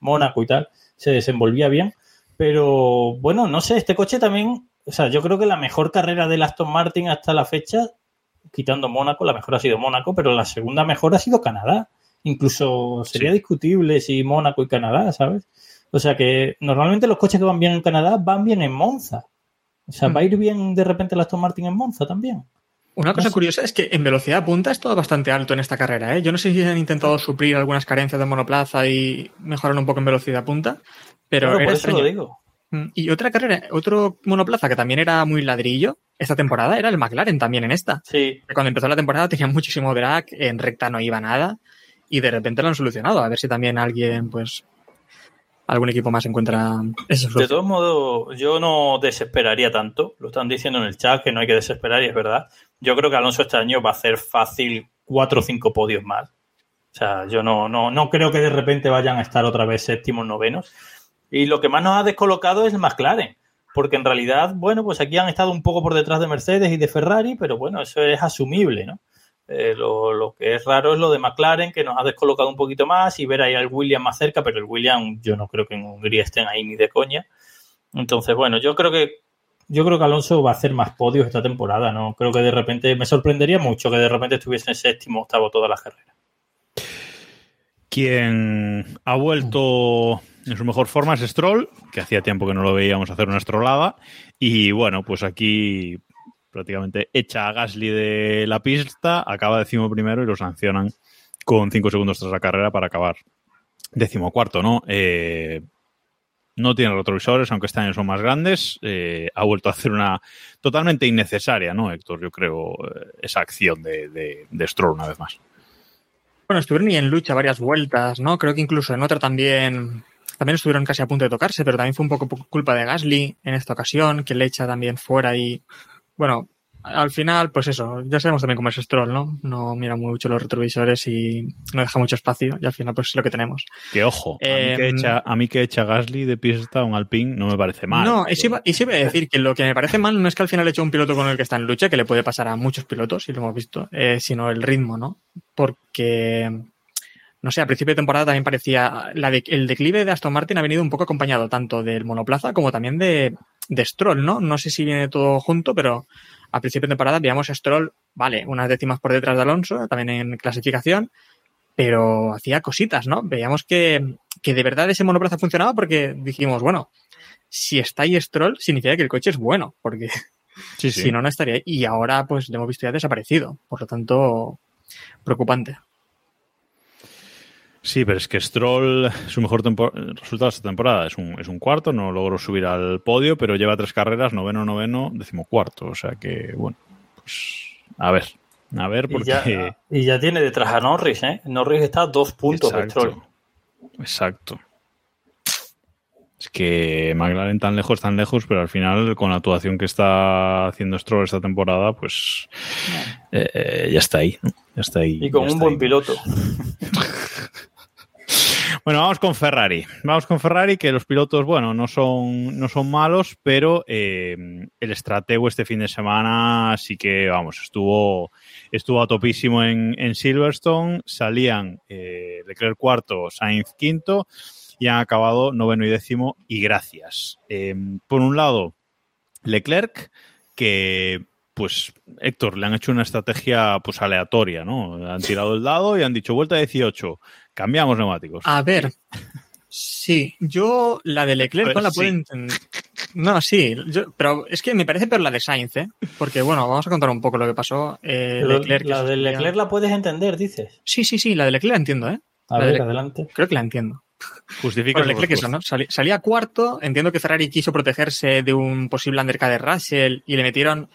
Mónaco y tal, se desenvolvía bien. Pero bueno, no sé, este coche también o sea, yo creo que la mejor carrera del Aston Martin hasta la fecha, quitando Mónaco, la mejor ha sido Mónaco, pero la segunda mejor ha sido Canadá. Incluso sería sí. discutible si Mónaco y Canadá, ¿sabes? O sea que normalmente los coches que van bien en Canadá van bien en Monza. O sea, mm. va a ir bien de repente el Aston Martin en Monza también. Una cosa curiosa es que en velocidad punta es todo bastante alto en esta carrera. ¿eh? Yo no sé si han intentado suplir algunas carencias de monoplaza y mejorar un poco en velocidad punta, pero, pero por eso lo digo. Y otra carrera, otro monoplaza que también era muy ladrillo esta temporada era el McLaren también en esta. Sí. Cuando empezó la temporada tenía muchísimo drag, en recta no iba nada y de repente lo han solucionado. A ver si también alguien, pues, algún equipo más encuentra eso. De todos modos, yo no desesperaría tanto. Lo están diciendo en el chat que no hay que desesperar y es verdad. Yo creo que Alonso este año va a hacer fácil cuatro o cinco podios más. O sea, yo no, no, no creo que de repente vayan a estar otra vez séptimos, novenos. Y lo que más nos ha descolocado es el McLaren, porque en realidad, bueno, pues aquí han estado un poco por detrás de Mercedes y de Ferrari, pero bueno, eso es asumible, ¿no? Eh, lo, lo, que es raro es lo de McLaren, que nos ha descolocado un poquito más y ver ahí al William más cerca, pero el William yo no creo que en Hungría estén ahí ni de coña. Entonces, bueno, yo creo que yo creo que Alonso va a hacer más podios esta temporada, ¿no? Creo que de repente me sorprendería mucho que de repente estuviese en séptimo, octavo toda la carrera. Quien ha vuelto en su mejor forma es Stroll, que hacía tiempo que no lo veíamos hacer una strollada. Y bueno, pues aquí prácticamente echa a Gasly de la pista, acaba décimo primero y lo sancionan con cinco segundos tras la carrera para acabar décimo cuarto, ¿no? Eh, no tiene retrovisores, aunque este año son más grandes. Eh, ha vuelto a hacer una totalmente innecesaria, ¿no, Héctor? Yo creo esa acción de, de, de Stroll una vez más. Bueno, estuvieron y en lucha varias vueltas, ¿no? Creo que incluso en otra también también estuvieron casi a punto de tocarse, pero también fue un poco culpa de Gasly en esta ocasión, que le echa también fuera y, bueno, al final, pues eso, ya sabemos también cómo es Stroll, ¿no? No mira mucho los retrovisores y no deja mucho espacio y al final pues es lo que tenemos. Que ojo, a, mí, que echa, a mí que echa Gasly de pista a un Alpine no me parece mal. No, y sí, y sí voy a decir que lo que me parece mal no es que al final eche un piloto con el que está en lucha, que le puede pasar a muchos pilotos, y lo hemos visto, eh, sino el ritmo, ¿no? Porque no sé, a principio de temporada también parecía, la de, el declive de Aston Martin ha venido un poco acompañado tanto del monoplaza como también de, de Stroll, ¿no? No sé si viene todo junto, pero a principio de temporada veíamos a Stroll, vale, unas décimas por detrás de Alonso, también en clasificación, pero hacía cositas, ¿no? Veíamos que, que de verdad ese monoplaza funcionaba porque dijimos, bueno, si está ahí Stroll, significa que el coche es bueno, porque sí, sí. si no, no estaría ahí. Y ahora, pues, lo hemos visto ya desaparecido. Por lo tanto, preocupante. Sí, pero es que Stroll, su mejor resultado esta temporada es un, es un cuarto, no logró subir al podio, pero lleva tres carreras, noveno, noveno, decimocuarto. O sea que, bueno, pues a ver, a ver, Y porque... ya, y ya tiene detrás a Norris, ¿eh? Norris está a dos puntos de Exacto. Stroll. Exacto. Es que McLaren tan lejos, tan lejos, pero al final con la actuación que está haciendo Stroll esta temporada, pues eh, ya está ahí, ¿no? Ya está ahí. Y con un buen ahí. piloto. Bueno, vamos con Ferrari. Vamos con Ferrari, que los pilotos, bueno, no son, no son malos, pero eh, el estratego este fin de semana sí que, vamos, estuvo, estuvo a topísimo en, en Silverstone. Salían eh, Leclerc cuarto, Sainz quinto y han acabado noveno y décimo. Y gracias. Eh, por un lado, Leclerc, que pues Héctor, le han hecho una estrategia pues aleatoria, ¿no? Han tirado el dado y han dicho vuelta 18, cambiamos neumáticos. A ver. Sí, yo la de Leclerc ver, no la sí. puedo entender. No, sí, yo- pero es que me parece peor la de Sainz, ¿eh? Porque, bueno, vamos a contar un poco lo que pasó. Eh, Leclerc, la de Leclerc la puedes entender, dices. Sí, sí, sí, la de Leclerc la entiendo, ¿eh? A La ver, de- adelante. Creo que la entiendo. Justifica Bueno, Leclerc eso. ¿no? Salía cuarto, entiendo que Ferrari quiso protegerse de un posible undercut de Russell y le metieron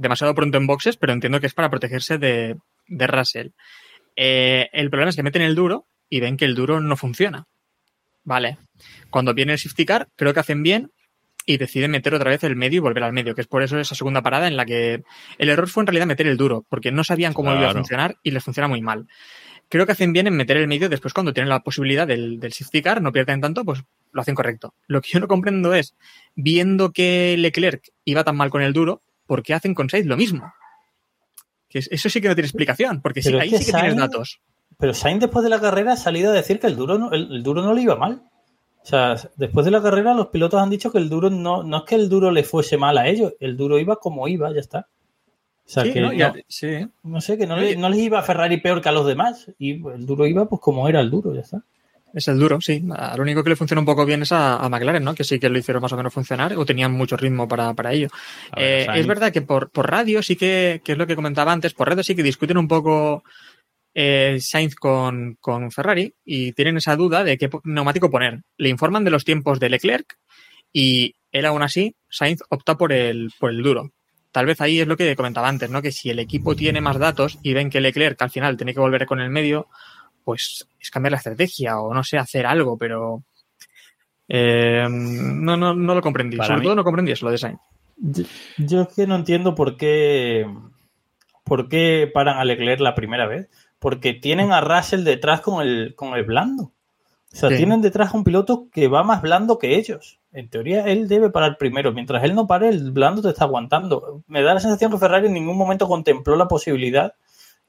demasiado pronto en boxes, pero entiendo que es para protegerse de, de Russell. Eh, el problema es que meten el duro y ven que el duro no funciona. Vale. Cuando viene el safety car, creo que hacen bien y deciden meter otra vez el medio y volver al medio, que es por eso esa segunda parada en la que el error fue en realidad meter el duro, porque no sabían cómo iba a funcionar y les funciona muy mal. Creo que hacen bien en meter el medio después cuando tienen la posibilidad del, del safety car, no pierden tanto, pues lo hacen correcto. Lo que yo no comprendo es, viendo que Leclerc iba tan mal con el duro, ¿por qué hacen con Sainz lo mismo? Que es- eso sí que no tiene explicación, porque sí, ahí sí que tienes Sainz- datos. Pero Sainz después de la carrera ha salido a decir que el duro no, el, el duro no le iba mal. O sea, después de la carrera los pilotos han dicho que el duro no, no es que el duro le fuese mal a ellos, el duro iba como iba, ya está. O sea, Sí, que ¿no? no, Ya- sí. no sé, que no, le- no les iba a Ferrari peor que a los demás. Y el duro iba pues como era el duro, ya está. Es el duro, sí. Lo único que le funciona un poco bien es a, a McLaren, ¿no? Que sí que lo hicieron más o menos funcionar o tenían mucho ritmo para, para ello. Ver, Eh, es verdad que por, por radio sí que, que es lo que comentaba antes, por radio sí que discuten un poco eh, Sainz con, con Ferrari y tienen esa duda de qué neumático poner. Le informan de los tiempos de Leclerc y él aún así, Sainz opta por el, por el duro. Tal vez ahí es lo que comentaba antes, ¿no? Que si el equipo tiene más datos y ven que Leclerc al final tiene que volver con el medio, pues es cambiar la estrategia o no sé, hacer algo, pero eh, no, no, no lo comprendí. Para Sobre mí- todo no comprendí eso, lo de Sainz. Yo, yo es que no entiendo por qué, por qué paran a Leclerc la primera vez. Porque tienen a Russell detrás con el, con el blando. O sea, Sí. tienen detrás a un piloto que va más blando que ellos. En teoría, él debe parar primero. Mientras él no pare, el blando te está aguantando. Me da la sensación que Ferrari en ningún momento contempló la posibilidad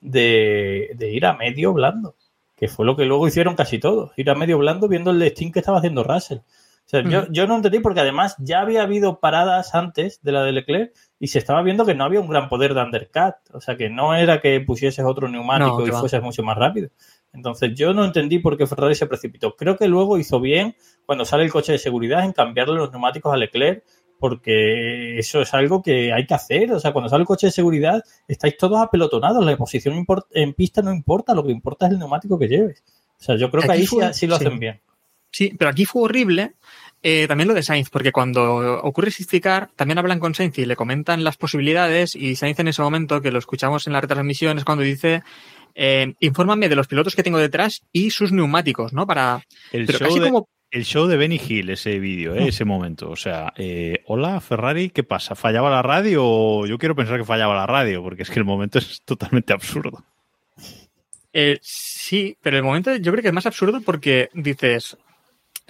de, de ir a medio blando. Que fue lo que luego hicieron casi todos. Ir a medio blando viendo el destino que estaba haciendo Russell. O sea, yo, yo no entendí porque además ya había habido paradas antes de la de Leclerc y se estaba viendo que no había un gran poder de undercut. O sea, que no era que pusieses otro neumático No, y va. fueses mucho más rápido. Entonces yo no entendí por qué Ferrari se precipitó. Creo que luego hizo bien cuando sale el coche de seguridad en cambiarle los neumáticos a Leclerc porque eso es algo que hay que hacer. O sea, cuando sale el coche de seguridad estáis todos apelotonados. La posición en pista no importa, lo que importa es el neumático que lleves. O sea, yo creo que ahí sí, fue- sí lo sí. hacen bien. Sí, pero aquí fue horrible eh, también lo de Sainz, porque cuando ocurre safety también hablan con Sainz y le comentan las posibilidades y Sainz en ese momento, que lo escuchamos en la retransmisión, es cuando dice, eh, infórmame de los pilotos que tengo detrás y sus neumáticos, ¿no? Para... El Pero casi de, como... el show de Benny Hill, ese vídeo, ¿eh? ese momento. O sea, eh, hola Ferrari, ¿qué pasa? ¿Fallaba la radio? o Yo quiero pensar que fallaba la radio, porque es que el momento es totalmente absurdo. eh, sí, pero el momento yo creo que es más absurdo porque dices,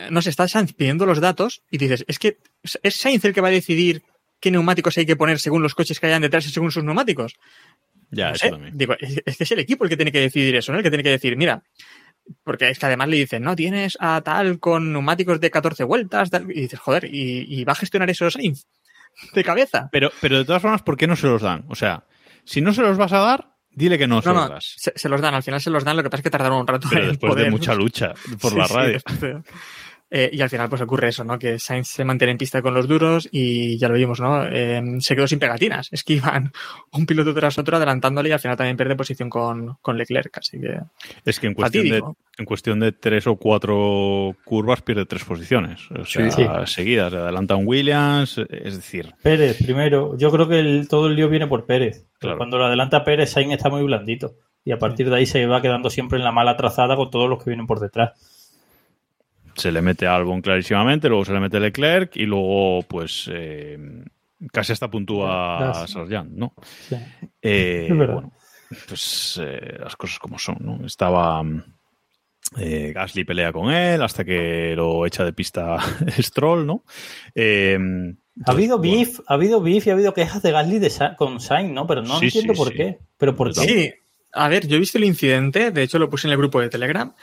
no sé, está Sainz pidiendo los datos y dices, es que es Sainz el que va a decidir qué neumáticos hay que poner según los coches que hayan detrás y según sus neumáticos. Ya, No eso también. digo, es, es que es el equipo el que tiene que decidir eso, ¿no? El que tiene que decir, mira, porque es que además le dicen, no, tienes a tal con neumáticos de 14 vueltas, tal", y dices, joder, y, y va a gestionar eso Sainz de cabeza. Pero, pero de todas formas, ¿por qué no se los dan? O sea, si no se los vas a dar, dile que no, se No, los no, das. se, se los dan, al final se los dan, lo que pasa es que tardaron un rato Pero en después de mucha lucha por Sí, la radio. de- Eh, y al final pues ocurre eso, ¿no? Que Sainz se mantiene en pista con los duros y ya lo vimos, ¿no? Eh, se quedó sin pegatinas. Es que iban un piloto tras otro adelantándole y al final también pierde posición con, con Leclerc. Así que Es que en cuestión, de, en cuestión de tres o cuatro curvas pierde tres posiciones. O sea, Sí. seguidas. Adelanta un Williams, es decir, Pérez, primero. Yo creo que el- todo el lío viene por Pérez. Claro. Cuando lo adelanta Pérez, Sainz está muy blandito. Y a partir de ahí se va quedando siempre en la mala trazada con todos los que vienen por detrás. Se le mete a Albon clarísimamente, luego se le mete Leclerc y luego, pues, eh, casi hasta puntúa. Sargent, ¿no? Sí. Eh, Es verdad. bueno, pues eh, las cosas como son, ¿no? Estaba eh, Gasly pelea con él hasta que lo echa de pista Stroll, ¿no? Eh, Ha habido bueno, beef, ha habido beef y ha habido quejas de Gasly de Sa- con Sainz, ¿no? Pero no Sí, entiendo sí, por sí. qué. Pero por qué. Sí, a ver, yo he visto el incidente, de hecho lo puse en el grupo de Telegram,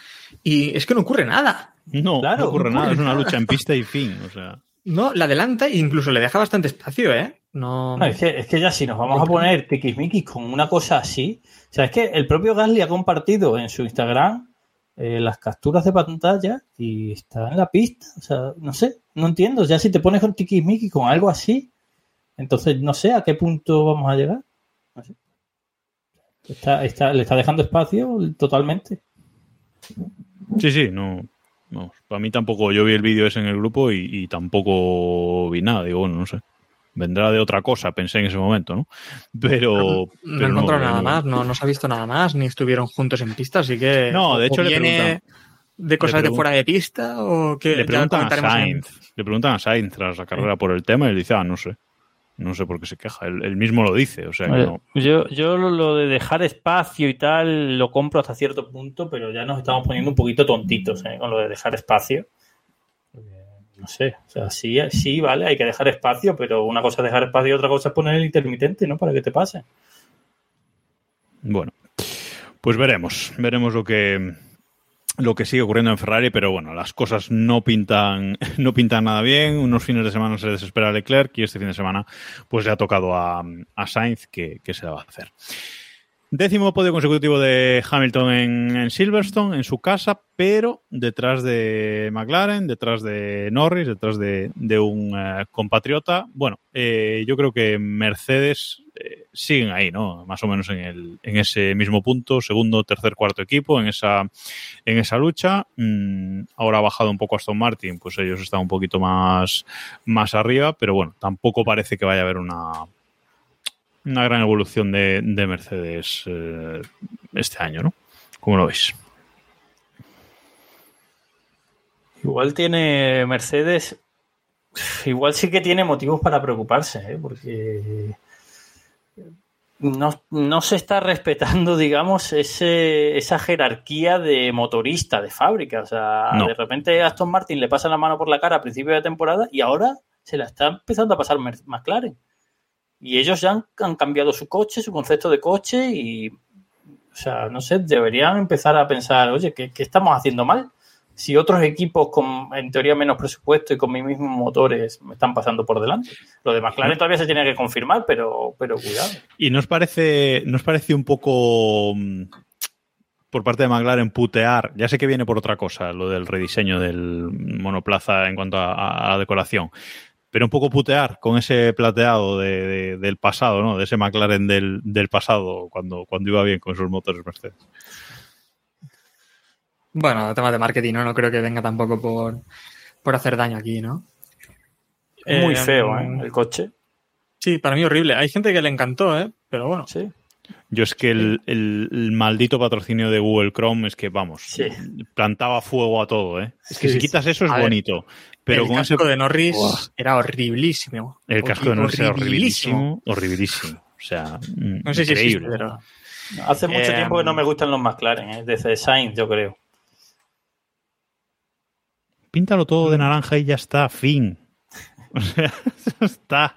y es que no ocurre nada. No, Claro, no ocurre no nada, es una nada. lucha en pista y fin, o sea. No, la adelanta e incluso le deja bastante espacio, ¿eh? No. No, es, que, es que ya si nos vamos a poner tiquismiquis con una cosa así, o sea, es que el propio Gasly ha compartido en su Instagram eh, las capturas de pantalla y está en la pista, o sea, no sé, no entiendo, ya si te pones con tiquismiquis con algo así, entonces no sé a qué punto vamos a llegar. Está, está, le está dejando espacio totalmente. Sí, sí, no. no, para mí tampoco. Yo vi el vídeo ese en el grupo y, y tampoco vi nada. Digo, bueno, no sé. Vendrá de otra cosa, pensé en ese momento, ¿no? Pero. No pero encontró nada no. más, no, no se ha visto nada más, ni estuvieron juntos en pista, así que. No, de hecho le viene preguntan- de cosas le de fuera de pista o que Le preguntan a en- Sainz. Le preguntan a Sainz tras la carrera por el tema y él dice, ah, no sé. No sé por qué se queja. Él, él mismo lo dice, o sea que Oye, no. Yo, yo lo, de dejar espacio y tal lo compro hasta cierto punto, pero ya nos estamos poniendo un poquito tontitos ¿eh? con lo de dejar espacio. Porque, No sé, o sea, sí, sí, vale, hay que dejar espacio, pero una cosa es dejar espacio y otra cosa es poner el intermitente, ¿no? Para que te pase. Bueno, pues veremos, veremos lo que lo que sigue ocurriendo en Ferrari, pero bueno, las cosas no pintan no pintan nada bien. Unos fines de semana se desespera Leclerc y este fin de semana pues le ha tocado a, a Sainz que, que se va a hacer. Décimo podio consecutivo de Hamilton en, Silverstone, en su casa, pero detrás de McLaren, detrás de Norris, detrás de, de un eh, compatriota. Bueno, eh, yo creo que Mercedes eh, siguen ahí, ¿no? Más o menos en, el, en ese mismo punto, segundo, tercer, cuarto equipo, en esa, en esa lucha. Mm, ahora ha bajado un poco Aston Martin, pues ellos están un poquito más, más arriba, pero bueno, tampoco parece que vaya a haber una, una gran evolución de, de Mercedes eh, este año, ¿no? ¿Cómo lo veis? Igual tiene Mercedes, igual sí que tiene motivos para preocuparse, ¿eh? porque no, no se está respetando, digamos, ese, esa jerarquía de motorista de fábrica. O sea, No. de repente a Aston Martin le pasa la mano por la cara a principio de temporada y ahora se la está empezando a pasar McLaren. Y ellos ya han, han cambiado su coche, su concepto de coche y, o sea, no sé, deberían empezar a pensar, oye, ¿qué, qué estamos haciendo mal? Si otros equipos con, en teoría, menos presupuesto y con mis mismos motores me están pasando por delante. Lo de McLaren todavía se tiene que confirmar, pero, pero cuidado. ¿Y nos parece, nos parece un poco mm, por parte de McLaren putear? Ya sé que viene por otra cosa, lo del rediseño del monoplaza en cuanto a, a- a decoración. Pero un poco putear con ese plateado de- de- del pasado, ¿no? De ese McLaren del, del pasado, cuando, cuando iba bien con sus motores Mercedes. Bueno, temas de marketing, ¿no? No creo que venga tampoco por, por hacer daño aquí, ¿no? Es muy Eh, feo, ¿eh? El coche. Sí, para mí horrible. Hay gente que le encantó, ¿eh? Pero bueno. Sí. Yo es que el, el- el maldito patrocinio de Google Chrome es que, vamos, Sí. plantaba fuego a todo, ¿eh? Es que Sí, si quitas eso es A ver, bonito. Pero el ese casco de Norris era horriblísimo. El casco de Norris era Horribilísimo. horribilísimo. O sea, mm, No sé si existe, increíble. pero... Hace mucho Eh, tiempo que no me gustan los McLaren, ¿eh? desde Sainz, yo creo. Píntalo todo de naranja y ya está, fin. O sea, ya está.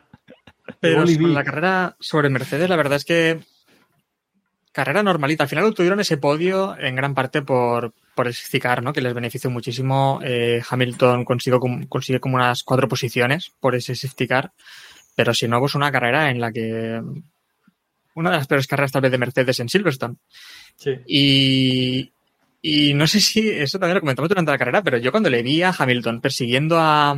Pero sobre la carrera sobre Mercedes, la verdad es que carrera normalita. Al final obtuvieron ese podio en gran parte por, por el safety car, ¿no? Que les benefició muchísimo. Eh, Hamilton consigue, como- consigue como unas cuatro posiciones por ese safety car. Pero si no, pues una carrera en la que. Una de las peores carreras tal vez de Mercedes en Silverstone. Sí. Y, Y no sé si eso también lo comentamos durante la carrera, pero yo cuando le vi a Hamilton persiguiendo a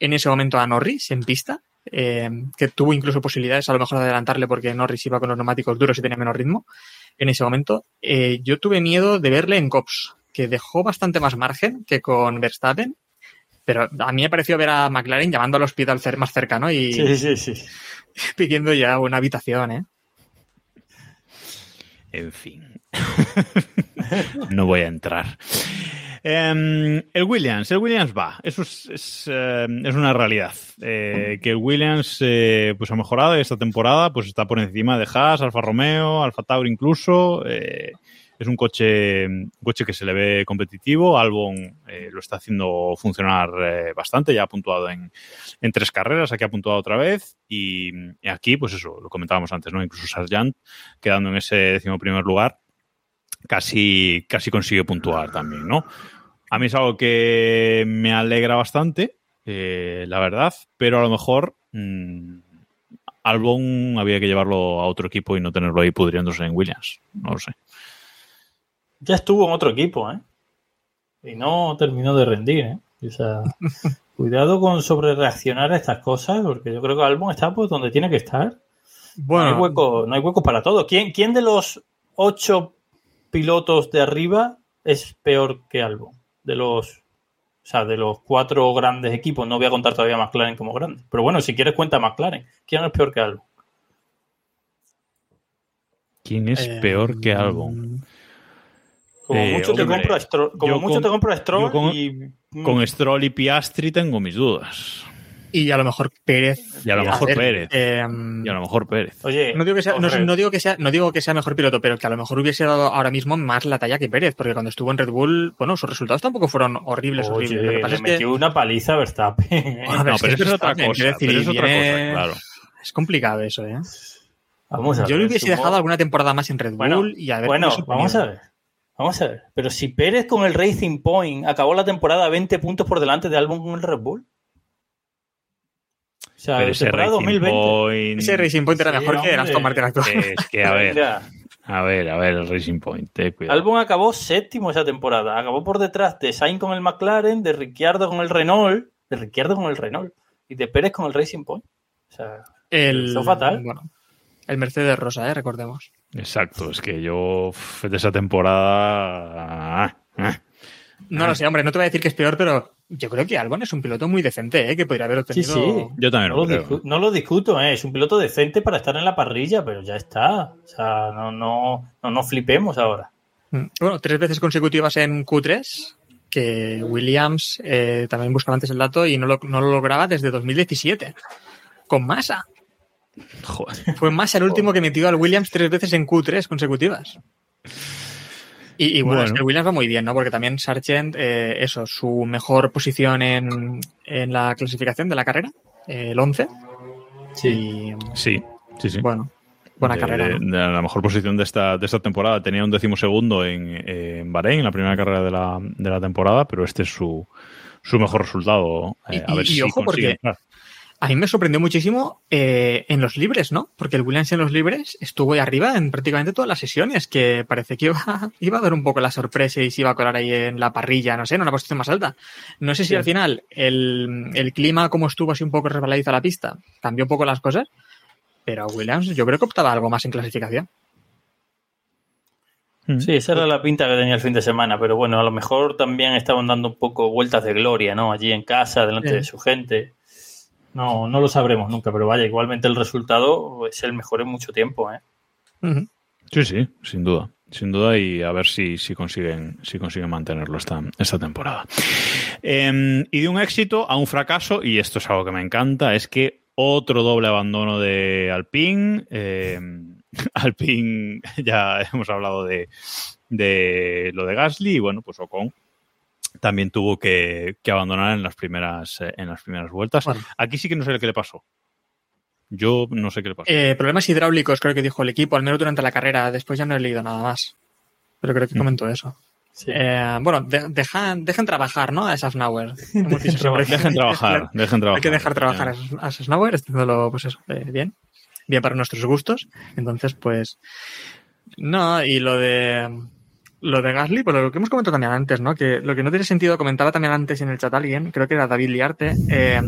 en ese momento a Norris en pista, eh, que tuvo incluso posibilidades a lo mejor de adelantarle porque Norris iba con los neumáticos duros y tenía menos ritmo, en ese momento, eh, yo tuve miedo de verle en Cops, que dejó bastante más margen que con Verstappen, pero a mí me pareció ver a McLaren llamando al hospital cer- más cercano y Sí, sí, sí. pidiendo ya una habitación, ¿eh? En fin. no voy a entrar. Em, el Williams, el Williams va. Eso es, es, es una realidad. Eh, que el Williams eh, pues ha mejorado esta temporada, pues está por encima de Haas, Alfa Romeo, Alfa Tauri incluso. Eh, es un coche, un coche que se le ve competitivo. Albon eh, lo está haciendo funcionar bastante. Ya ha puntuado en, tres carreras. Aquí ha puntuado otra vez. Y, y aquí, pues eso, lo comentábamos antes, ¿no? Incluso Sargent quedando en ese décimo primer lugar, casi, casi consigue puntuar también, ¿no? A mí es algo que me alegra bastante, eh, la verdad, pero a lo mejor mmm, Albon había que llevarlo a otro equipo y no tenerlo ahí pudriéndose en Williams, no lo sé. Ya estuvo en otro equipo, ¿eh? Y no terminó de rendir, ¿eh? O sea, cuidado con sobre reaccionar a estas cosas, porque yo creo que Albon está pues donde tiene que estar. Bueno, no hay hueco, no hay hueco para todo. ¿Quién, ¿Quién de los ocho pilotos de arriba es peor que Albon? De los, o sea, de los cuatro grandes equipos, no voy a contar todavía a McLaren como grande. Pero bueno, si quieres cuenta a McLaren. ¿Quién es peor que Albon? ¿Quién es Eh, peor que Albon? Como Eh, mucho te compro a Stroll, como mucho con- te compro a Stroll con- y Con Stroll y Piastri tengo mis dudas. Y a lo mejor Pérez. Y a lo a mejor ver, Pérez. eh, Y a lo mejor Pérez. Oye, No digo, que sea, no, digo que sea, no digo que sea mejor piloto, pero que a lo mejor hubiese dado ahora mismo más la talla que Pérez, porque cuando estuvo en Red Bull, bueno, sus resultados tampoco fueron horribles, oye, horribles. Lo que pasa le es que metió una paliza a Verstappen. Bueno, no, es pero eso es otra cosa. quiero decir, pero es otra viene- cosa, claro. es complicado eso, ¿eh? Vamos a Yo ver, le hubiese dejado alguna temporada más en Red Bull Bueno, y a ver. Bueno, vamos a ver. Vamos a ver. Pero si Pérez con el Racing Point acabó la temporada 20 puntos por delante de Albon con el Red Bull. O sea, Pero ese temporada Racing 2020. Point- Ese Racing Point era Sí, mejor que el hombre. Aston Martin actual. Es que, a ver, a ver, a ver, el Racing Point, eh, cuidado. Albon acabó séptimo esa temporada. Acabó por detrás de Sainz con el McLaren, de Ricciardo con el Renault, de Ricciardo con el Renault y de Pérez con el Racing Point. O sea, El, fatal. Bueno, el Mercedes Rosa, ¿eh? recordemos. Exacto, es que yo de esa temporada. ah, ah. No lo sé, hombre, no te voy a decir que es peor, pero yo creo que Albon es un piloto muy decente, ¿eh? que podría haber sí, obtenido. sí. Yo también No lo creo. discu- no lo discuto, ¿eh? es un piloto decente para estar en la parrilla, pero ya está. O sea, no, no, no nos flipemos ahora. Mm. Bueno, tres veces consecutivas en Q3, que Williams eh, también buscaba antes el dato y no lo, no lo lograba desde 2017. Con Massa. Joder. Fue Massa el último que metió al Williams tres veces en Q3 consecutivas. Y, y bueno, Bueno. es que el Williams va muy bien, ¿no? Porque también Sargent, eh, eso, su mejor posición en, en la clasificación de la carrera, eh, el 11. Y Sí, sí, sí. bueno, buena de, carrera. de- ¿no? de la mejor posición de esta, de esta temporada. Tenía un décimo segundo en, en Bahrein, en la primera carrera de la, de la temporada, pero este es su, su mejor resultado. Eh, Y- a ver y- y si ojo, consigue porque- entrar. A mí me sorprendió muchísimo eh, en los libres, ¿no? Porque el Williams en los libres estuvo ahí arriba en prácticamente todas las sesiones, que parece que iba, iba a dar un poco la sorpresa y se iba a colar ahí en la parrilla, no sé, en una posición más alta. No sé si Sí. al final el, el clima, como estuvo así un poco resbaladiza la pista, cambió un poco las cosas, pero Williams yo creo que optaba algo más en clasificación. Mm. Sí, esa era la pinta que tenía el fin de semana, pero bueno, a lo mejor también estaban dando un poco vueltas de gloria, ¿no? Allí en casa, delante Sí. de su gente. No, no lo sabremos nunca, pero vaya, igualmente el resultado es el mejor en mucho tiempo, ¿eh? Sí, sí, sin duda. Sin duda, y a ver si, si consiguen, si consiguen mantenerlo esta, esta temporada. Eh, y de un éxito a un fracaso, y esto es algo que me encanta, es que otro doble abandono de Alpine. Eh, Alpine, ya hemos hablado de, de lo de Gasly, y bueno, pues Ocon también tuvo que, que abandonar en las primeras, eh, en las primeras vueltas. Bueno. Aquí sí que no sé qué le pasó. Yo no sé qué le pasó. Eh, problemas hidráulicos, creo que dijo el equipo, al menos durante la carrera. Después ya no he leído nada más. Pero creo que Mm. comentó eso. Sí. Eh, bueno, de- dejan, dejan trabajar, ¿no? A que- Dejen trabajar, dejen trabajar. Hay que dejar trabajar a, a Safnauer, haciéndolo, pues eso, eh, bien. Bien para nuestros gustos. Entonces, pues. No, y lo de. Lo de Gasly, pues lo que hemos comentado también antes, ¿no? Que lo que no tiene sentido, comentaba también antes en el chat alguien, creo que era David Liarte, eh,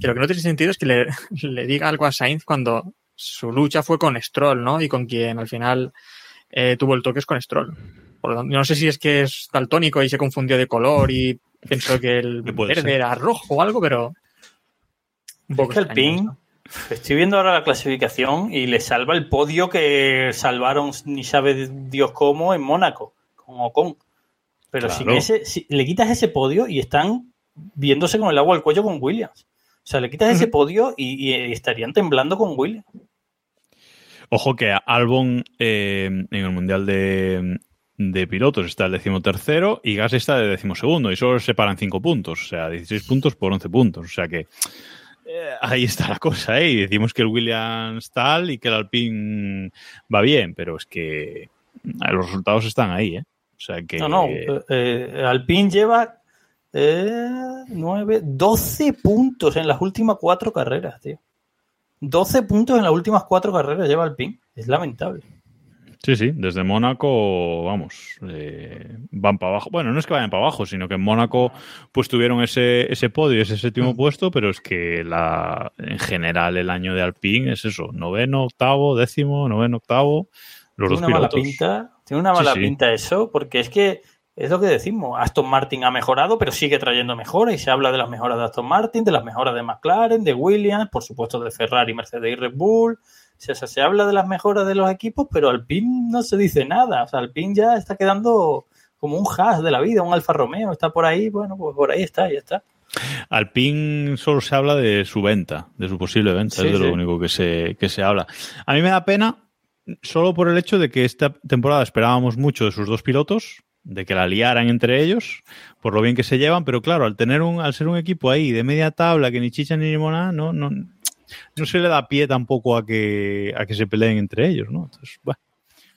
que lo que no tiene sentido es que le, le diga algo a Sainz cuando su lucha fue con Stroll, ¿no? Y con quien al final eh, tuvo el toque es con Stroll. Por lo tanto, no sé si es que es daltónico y se confundió de color y pensó que el verde ser. era rojo o algo, pero... Un Es que el extraño PIN, esto. estoy viendo ahora la clasificación y le salva el podio que salvaron ni sabe Dios cómo en Mónaco, con Ocon. Pero Claro. sin ese, si- le quitas ese podio y están viéndose con el agua al cuello con Williams. O sea, le quitas ese podio y, y estarían temblando con Williams. Ojo que Albon eh, en el Mundial de, de Pilotos está el decimotercero y Gas está el decimosegundo y solo se separan 5 puntos, o sea, 16 puntos por 11 puntos. O sea que eh, ahí está la cosa, ¿eh? Y decimos que el Williams tal y que el Alpine va bien, pero es que eh, los resultados están ahí, ¿eh? O sea que... No, no. eh, Alpine lleva eh, 9, 12 puntos en las últimas cuatro carreras, tío. 12 puntos en las últimas cuatro carreras lleva Alpine. Es lamentable. Sí, sí, desde Mónaco, vamos, eh, van para abajo. Bueno, no es que vayan para abajo, sino que en Mónaco pues tuvieron ese, ese podio, ese séptimo Mm. puesto, pero es que la, en general el año de Alpine es eso, noveno, octavo, décimo, noveno, octavo, los tiene dos una mala pilotos. pinta, tiene una mala sí. pinta eso, porque es que es lo que decimos, Aston Martin ha mejorado, pero sigue trayendo mejoras y se habla de las mejoras de Aston Martin, de las mejoras de McLaren, de Williams, por supuesto de Ferrari, Mercedes y Red Bull. O sea, se habla de las mejoras de los equipos, pero Alpine no se dice nada. O sea, Alpine ya está quedando como un Haas de la vida, un Alfa Romeo, está por ahí, bueno, pues por ahí está, ya está. Alpine solo se habla de su venta, de su posible venta, Sí, es de sí. lo único que se, que se habla. A mí me da pena solo por el hecho de que esta temporada esperábamos mucho de sus dos pilotos, de que la liaran entre ellos, por lo bien que se llevan, pero claro, al tener un, al ser un equipo ahí de media tabla, que ni chicha ni limonada, no, no, no se le da pie tampoco a que, a que se peleen entre ellos, ¿no? Entonces, bueno,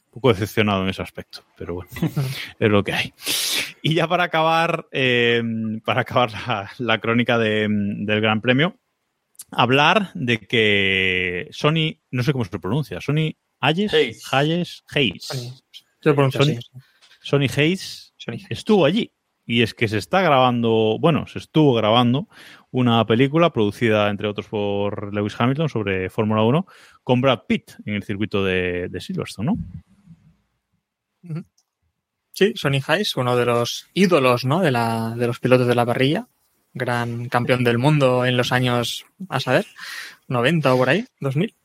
un poco decepcionado en ese aspecto, pero bueno, es lo que hay. Y ya para acabar, eh, para acabar la, la crónica de- del Gran Premio, hablar de que Sony, no sé cómo se pronuncia, Sony Hayes, Hayes. Hayes, Hayes, Sony. Sony. Hayes estuvo allí. Y es que se está grabando, bueno, se estuvo grabando una película producida, entre otros, por Lewis Hamilton sobre Fórmula 1 con Brad Pitt en el circuito de, de Silverstone, ¿no? Sí, Sonny Hayes, uno de los ídolos ¿no? de, la, de los pilotos de la parrilla, gran campeón del mundo en los años, a saber, 90 o por ahí, 2000.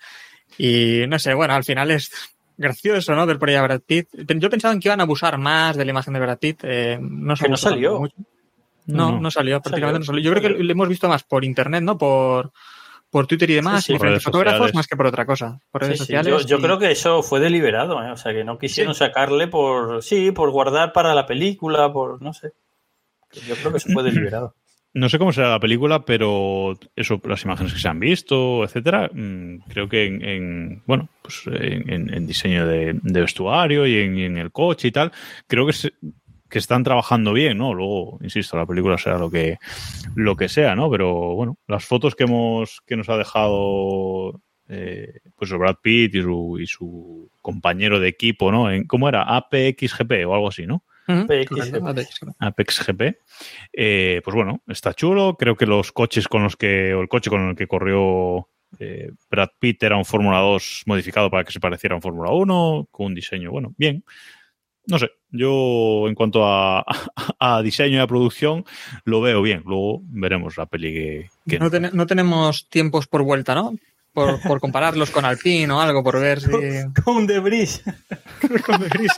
Y no sé, bueno, al final es gracioso, ¿no? Ver por ahí a Brad Pitt. Yo pensaba que iban a abusar más de la imagen de Brad Pitt. eh, no, se Que no salió. mucho. No, no, salió, prácticamente no salió. Yo creo que lo hemos visto más por internet, ¿no? Por, por Twitter y demás, Sí, sí. y diferentes fotógrafos, sociales. más que por otra cosa. Por redes Sí, sí, sociales. Yo, yo y- creo que eso fue deliberado, ¿eh? o sea, que no quisieron sacarle por, sí, por guardar para la película, por, no sé. Yo creo que eso fue deliberado. No sé cómo será la película, pero eso, las imágenes que se han visto, etcétera, mm, creo que en, en, bueno, pues en, en- diseño de, vestuario y en, y en el coche y tal, creo que se- que están trabajando bien, ¿no? Luego, insisto, la película será lo que lo que sea, ¿no? Pero bueno, las fotos que hemos que nos ha dejado eh, pues Brad Pitt y su, y su compañero de equipo, ¿no? En, ¿Cómo era? APXGP o algo así, ¿no? APX. Apex GP. Eh, pues bueno, está chulo. Creo que los coches con los que, o el coche con el que corrió eh, Brad Pitt era un Fórmula 2 modificado para que se pareciera a un Fórmula 1, con un diseño, bueno, bien. No sé, yo en cuanto a, a diseño y a producción lo veo bien. Luego veremos la peli que... que No, ten- no tenemos tiempos por vuelta, ¿no? Por, por compararlos con Alpine o algo, por ver si... Con un debris. con De Vries.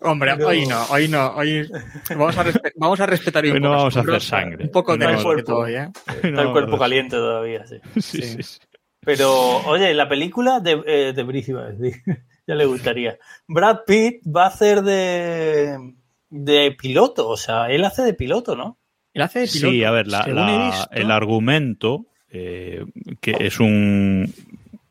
Hombre, Pero- hoy no, hoy no, hoy vamos a, respe- vamos a respetar un Hoy no poco vamos a hacer sangre. Un poco de no vamos a- respeto hoy, ¿eh? Está el No, cuerpo no, caliente todavía, sí. sí, sí, sí. Pero, oye, la película de, eh, de Brice iba a decir, ya le gustaría. Brad Pitt va a hacer de, de piloto, o sea, él hace de piloto, ¿no? Él hace de piloto. Sí, a ver, la- la- el argumento, eh, que es un.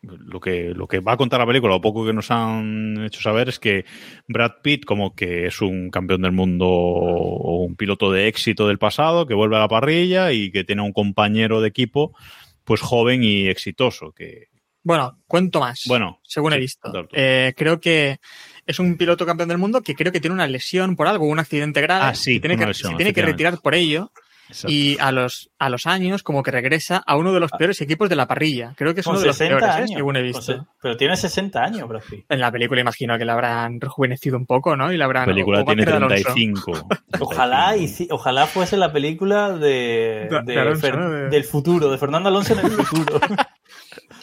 Lo que, lo que va a contar la película, lo poco que nos han hecho saber es que Brad Pitt, como que es un campeón del mundo o un piloto de éxito del pasado, que vuelve a la parrilla y que tiene un compañero de equipo, pues joven y exitoso, que, Bueno, cuento más. Bueno, según he visto. Eh, creo que es un piloto campeón del mundo que creo que tiene una lesión por algo, un accidente grave. Ah, sí, y tiene que, lesión, se tiene que retirar por ello. Exacto. Y a los, a los años, como que regresa a uno de los peores equipos de la parrilla. Creo que es Con uno de los 60 peores, ¿eh? años. según he visto. se- Pero tiene 60 años, Brad Pitt. En la película imagino que la habrán rejuvenecido un poco, ¿no? Y la La habrán. película o- o va a tiene hacer de Alonso. 35. Ojalá, y, si- ojalá fuese la película de, De- de de Alonso, Fer- ¿no? De- del futuro, de Fernando Alonso en el futuro.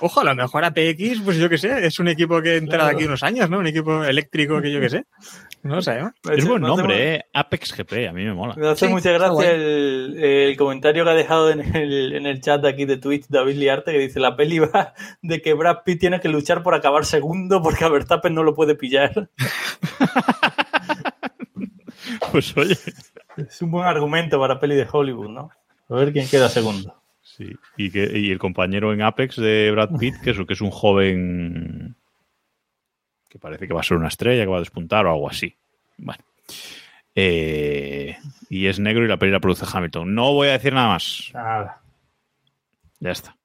Ojo, a lo mejor APX, pues yo qué sé, es un equipo que entra Claro. de aquí unos años, ¿no? Un equipo eléctrico que yo qué sé. No lo sabemos. Es buen nombre, ¿eh? Apex GP, a mí me mola. Me hace Sí, mucha gracia el comentario que ha dejado en el, en el chat de aquí de Twitch David Liarte que dice la peli va de que Brad Pitt tiene que luchar por acabar segundo porque a Verstappen no lo puede pillar. Pues oye. Es un buen argumento para peli de Hollywood, ¿no? A ver quién queda segundo. Sí. Y, que, y el compañero en Apex de Brad Pitt, que es, que es un joven que parece que va a ser una estrella, que va a despuntar o algo así. Bueno. Eh, y es negro y la peli la produce Hamilton. No voy a decir nada más. Nada. Ya está.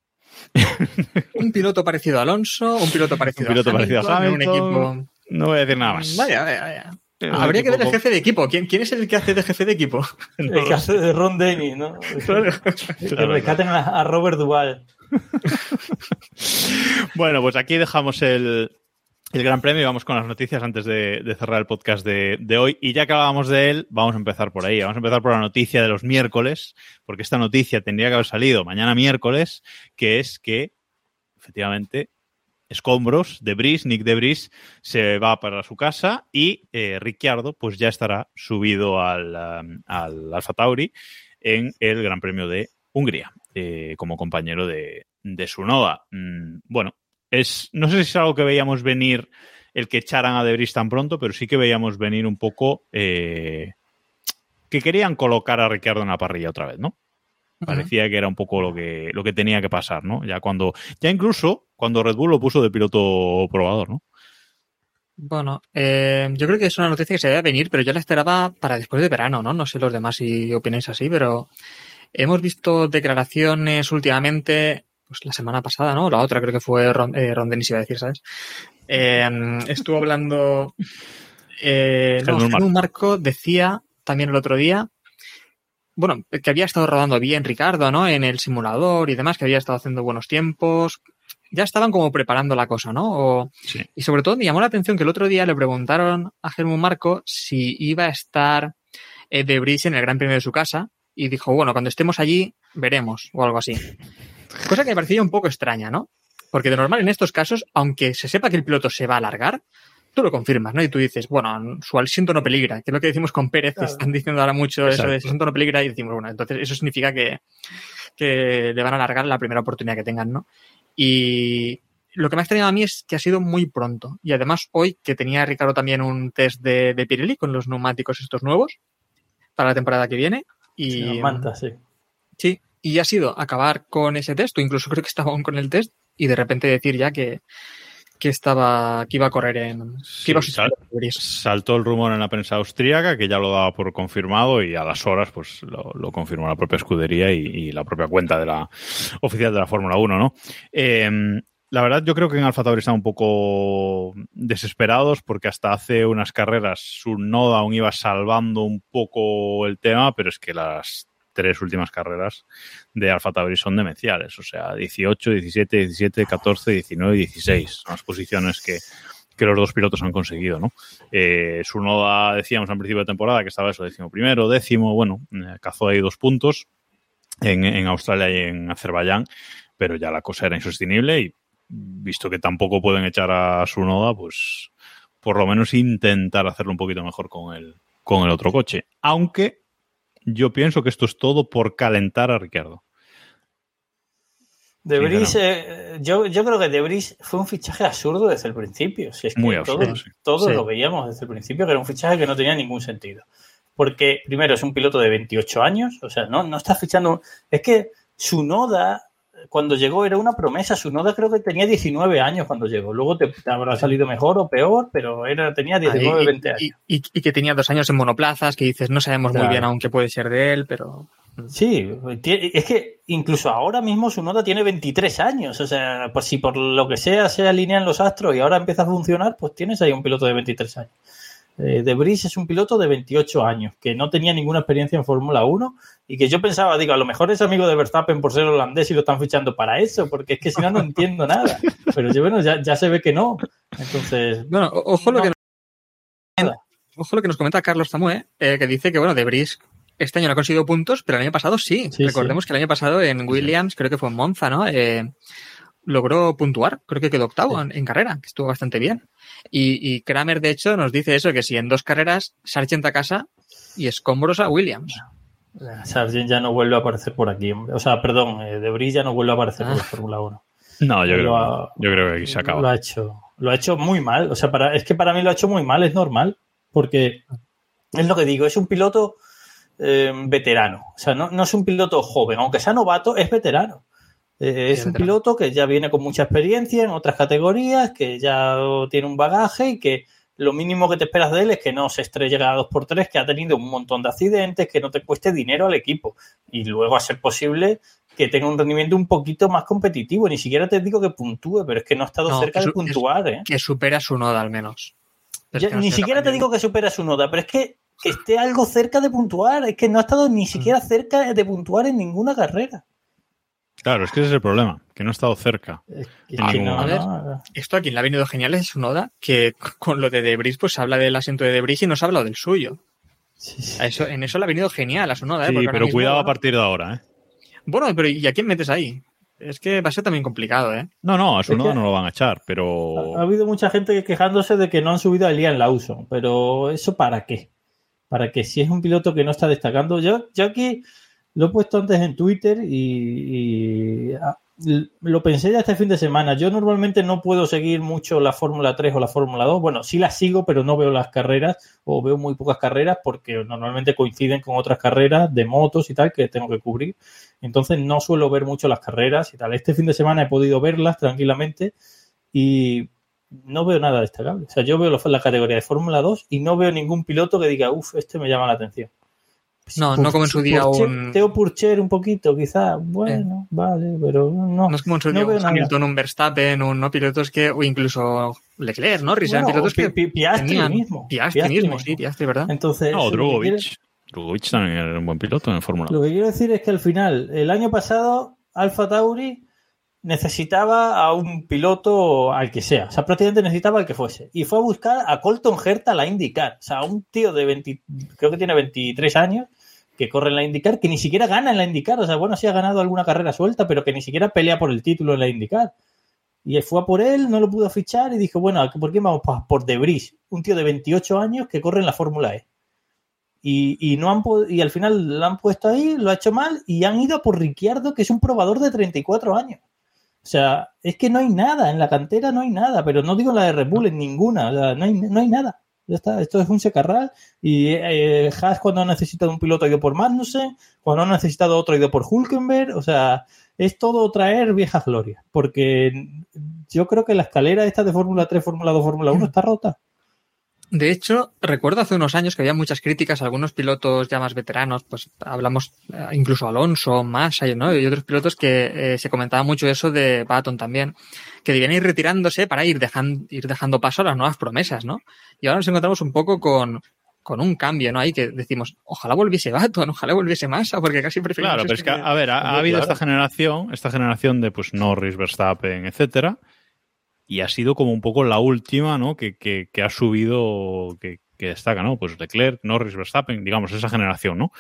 Un piloto parecido a Alonso, un piloto parecido, Un piloto a, parecido a Hamilton, Hamilton. Un equipo... No voy a decir nada más. Vaya, vaya, vaya. Habría que ver el jefe de equipo. ¿Quién, quién es el que hace de jefe de equipo? El que hace de Ron Dennis, ¿no? Que rescaten a, a Robert Duvall. Bueno, pues aquí dejamos el, el Gran Premio y vamos con las noticias antes de, cerrar el podcast de, hoy. Y ya que hablábamos de él, vamos a empezar por ahí. Vamos a empezar por la noticia de los miércoles, porque esta noticia tendría que haber salido mañana miércoles, que es que, efectivamente, Escombros, Debris, Nick Debris, se va para su casa y eh, Ricciardo pues ya estará subido al, um, al Alfa Tauri en el Gran Premio de Hungría eh, como compañero de, de su Noda. Mm, bueno, es, no sé si es algo que veíamos venir el que echaran a Debris tan pronto, pero sí que veíamos venir un poco eh, que querían colocar a Ricciardo en la parrilla otra vez, ¿no? Parecía que era un poco lo que, lo que tenía que pasar, ¿no? Ya cuando, ya incluso cuando Red Bull lo puso de piloto probador, ¿no? Bueno, eh, yo creo que es una noticia que se debe venir, pero yo la esperaba para después de verano, ¿no? No sé los demás si opináis así, pero hemos visto declaraciones últimamente, pues la semana pasada, ¿no? La otra creo que fue Ron, eh, Ron Dennis, iba a decir, ¿sabes? Eh, estuvo hablando... Eh, no, Helmut Marco decía también el otro día, bueno, que había estado rodando bien Ricardo, ¿no? En el simulador y demás, que había estado haciendo buenos tiempos. Ya estaban como preparando la cosa, ¿no? O, Sí. y sobre todo me llamó la atención que el otro día le preguntaron a Helmut Marco si iba a estar eh, De Vries en el Gran Premio de su casa y dijo, bueno, cuando estemos allí veremos o algo así. Cosa que me parecía un poco extraña, ¿no? Porque de normal en estos casos, aunque se sepa que el piloto se va a alargar, tú lo confirmas, ¿no? Y tú dices, bueno, su asiento no peligra, que es lo que decimos con Pérez, que están diciendo ahora mucho eso de su asiento no peligra y decimos, bueno, entonces eso significa que, que le van a alargar la primera oportunidad que tengan, ¿no? Y lo que me ha extrañado a mí es que ha sido muy pronto. Y además hoy, que tenía Ricardo también un test de, de Pirelli con los neumáticos estos nuevos para la temporada que viene. Y, Sí, mantas, sí. Sí, y ha sido acabar con ese test, o incluso creo que estaba aún con el test, y de repente decir ya que, que estaba, que iba a correr en, que iba a Sí, sal- saltó el rumor en la prensa austríaca que ya lo daba por confirmado y a las horas pues lo, lo confirmó la propia escudería y, y la propia cuenta de la oficial de la Fórmula 1, ¿no? Eh, la verdad yo creo que en Alfa Tauri están un poco desesperados porque hasta hace unas carreras su Noda aún iba salvando un poco el tema, pero es que las tres últimas carreras de Alfa Tauri son demenciales, o sea, 18, 17, 17, 14, 19 y 16, son las posiciones que, que los dos pilotos han conseguido, ¿no? Eh, su noda, decíamos al principio de temporada que estaba eso, décimo primero, décimo, bueno, eh, cazó ahí dos puntos en, en Australia y en Azerbaiyán, pero ya la cosa era insostenible y visto que tampoco pueden echar a su noda, pues por lo menos intentar hacerlo un poquito mejor con el, con el otro coche. Aunque yo pienso que esto es todo por calentar a Ricardo. De Sí, Vries, claro. eh, yo, yo creo que De Vries fue un fichaje absurdo desde el principio. Si es que Muy absurdo, todos, sí. todos Sí. lo veíamos desde el principio, que era un fichaje que no tenía ningún sentido. Porque, primero, es un piloto de 28 años, o sea, no, no está fichando. Es que su noda, cuando llegó, era una promesa. Su noda creo que tenía 19 años cuando llegó. Luego te, te habrá salido mejor o peor, pero era, tenía 19, Ahí, 20 y, años. y- y que tenía dos años en monoplazas, que dices, no sabemos Claro. muy bien aún qué puede ser de él, pero Sí, tie- es que incluso ahora mismo su nota tiene 23 años. O sea, pues si por lo que sea se alinean los astros y ahora empieza a funcionar, pues tienes ahí un piloto de 23 años. Eh, de Vries es un piloto de 28 años que no tenía ninguna experiencia en Fórmula 1 y que yo pensaba, digo, a lo mejor es amigo de Verstappen por ser holandés y lo están fichando para eso, porque es que si no, no entiendo nada. Pero yo, bueno, ya, ya se ve que no. Entonces, Bueno, ojo lo No. que ojo lo que nos comenta Carlos Zamue, eh, que dice que bueno, de Bris este año no ha conseguido puntos, pero el año pasado sí. Sí, Recordemos que el año pasado en Williams, creo que fue en Monza, ¿no? Eh, logró puntuar, creo que quedó octavo en, en carrera, que estuvo bastante bien. Y, y Kramer, de hecho, nos dice eso, que si en dos carreras Sargent a casa y escombros a Williams. Sargent ya no vuelve a aparecer por aquí. O sea, perdón, eh, De Vries ya no vuelve a aparecer por Ah. la Fórmula 1. No, yo Lo creo, ha- yo creo que aquí se Lo acaba. ha hecho, lo ha hecho muy mal. O sea, para, es que para mí lo ha hecho muy mal, es normal. Porque es lo que digo, es un piloto eh, veterano. O sea, no, no es un piloto joven, aunque sea novato, es veterano. Eh, es un piloto que ya viene con mucha experiencia en otras categorías, que ya tiene un bagaje y que lo mínimo que te esperas de él es que no se estrelle por tres, que ha tenido un montón de accidentes, que no te cueste dinero al equipo. Y luego, a ser posible, que tenga un rendimiento un poquito más competitivo. Ni siquiera te digo que puntúe, pero es que no ha estado No, cerca de un- puntuar, ¿eh? Que supera su noda al menos. No ni siquiera te digo que supera su nota, pero es que, que esté algo cerca de puntuar. Es que no ha estado ni siquiera cerca de puntuar en ninguna carrera. Claro, es que ese es el problema, que no ha estado cerca. Es que A no, ver, no, Esto a quien le ha venido genial es su noda, que con lo de Debris pues se habla del asiento de Debris y no se habla del suyo. sí, sí. A eso, en eso le ha venido genial a su noda, ¿eh? Sí, pero mismo, cuidado a partir de ahora, ¿eh? Bueno, pero ¿y a quién metes ahí? Es que va a ser también complicado, ¿eh? No, no, a su Es noda que- no lo van a echar, Ha, pero... ha habido mucha gente quejándose de que no han subido a Liam Lawson, pero ¿eso para qué? Para que si es un piloto que no está destacando. Yo, yo aquí lo he puesto antes en Twitter y, ah, lo pensé ya este fin de semana. Yo normalmente no puedo seguir mucho la Fórmula 3 o la Fórmula 2. Bueno, sí las sigo, pero no veo las carreras o veo muy pocas carreras porque normalmente coinciden con otras carreras de motos y tal que tengo que cubrir. Entonces no suelo ver mucho las carreras y tal. Este fin de semana he podido verlas tranquilamente y no veo nada destacable. O sea, yo veo la categoría de Fórmula 2 y no veo ningún piloto que diga, uff, este me llama la atención. No, no como en su día Purcher- un- Teo Purcher un poquito, quizá. Bueno, vale, pero no. No es como en su no día veo un nada. Hamilton, un Verstappen, un no pilotos que, o incluso Leclerc, ¿no? Eran Bueno, pilotos Pi- que Pi- Piastri tenían- mismo. Piastri, Piastri mismo, mismo. sí, Piastri, ¿verdad? Entonces, No, lo Drugovic. Drugovic también era un buen piloto en Fórmula Lo 1. que quiero decir es que al final, el año pasado, Alfa Tauri necesitaba a un piloto al que sea. O sea, prácticamente necesitaba al que fuese. Y fue a buscar a Colton Herta a la IndyCar. O sea, un tío de 20, creo que tiene 23 años, que corre en la IndyCar, que ni siquiera gana en la IndyCar. O sea, bueno, sí ha ganado alguna carrera suelta, pero que ni siquiera pelea por el título en la IndyCar. Y fue a por él, no lo pudo fichar y dijo, bueno, ¿por qué vamos? Pues por Debris, un tío de 28 años que corre en la Fórmula E. Y, y no han y al final lo han puesto ahí, lo ha hecho mal y han ido por Ricciardo, que es un probador de 34 años. O sea, es que no hay nada, en la cantera no hay nada, pero no digo la de Red Bull, en ninguna, o sea, no, hay, no hay nada. Ya está, esto es un secarral y eh, Haas cuando ha necesitado un piloto ha ido por Magnussen, cuando ha necesitado otro ha ido por Hulkenberg, o sea, es todo traer viejas glorias, porque yo creo que la escalera esta de Fórmula 3, Fórmula 2, Fórmula 1 está rota. De hecho, recuerdo hace unos años que había muchas críticas a algunos pilotos ya más veteranos, pues hablamos eh, incluso Alonso, Massa ¿no? y otros pilotos que eh, se comentaba mucho eso de Baton también, que debían ir retirándose para ir, dejan- ir dejando paso a las nuevas promesas, ¿no? Y ahora nos encontramos un poco con, con un cambio, ¿no? Ahí que decimos, ojalá volviese Baton, ojalá volviese Massa, porque casi preferimos Claro, pero es que, a ver, ha, habido claro. esta generación, esta generación de pues Norris, Verstappen, etcétera, y ha sido como un poco la última, ¿no? Que, que, que ha subido, que, que destaca, ¿no? Pues Leclerc, Norris, Verstappen, digamos, esa generación, ¿no?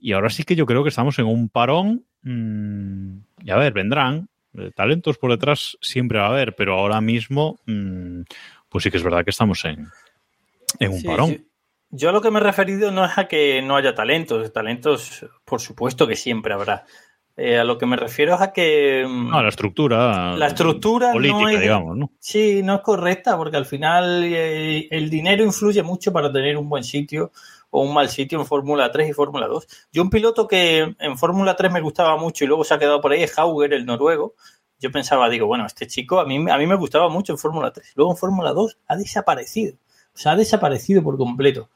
Y ahora sí que yo creo que estamos en un parón. mm, y a ver, vendrán. eh, talentos por detrás siempre va a haber, pero ahora mismo, mm, pues sí que es verdad que estamos en, en un Sí, parón. sí. Yo a lo que me he referido no es a que no haya talentos. Talentos, por supuesto que siempre habrá. Eh, a lo que me refiero es a que mm, No, la estructura. La estructura política, no es- digamos, ¿no? sí, no es correcta porque al final eh, el dinero influye mucho para tener un buen sitio o un mal sitio en Fórmula 3 y Fórmula 2. Yo un piloto que en Fórmula 3 me gustaba mucho y luego se ha quedado por ahí es Hauger, el noruego. Yo pensaba, digo, bueno, este chico a mí, a mí me gustaba mucho en Fórmula 3. Luego en Fórmula 2 ha desaparecido. O sea, ha desaparecido por completo.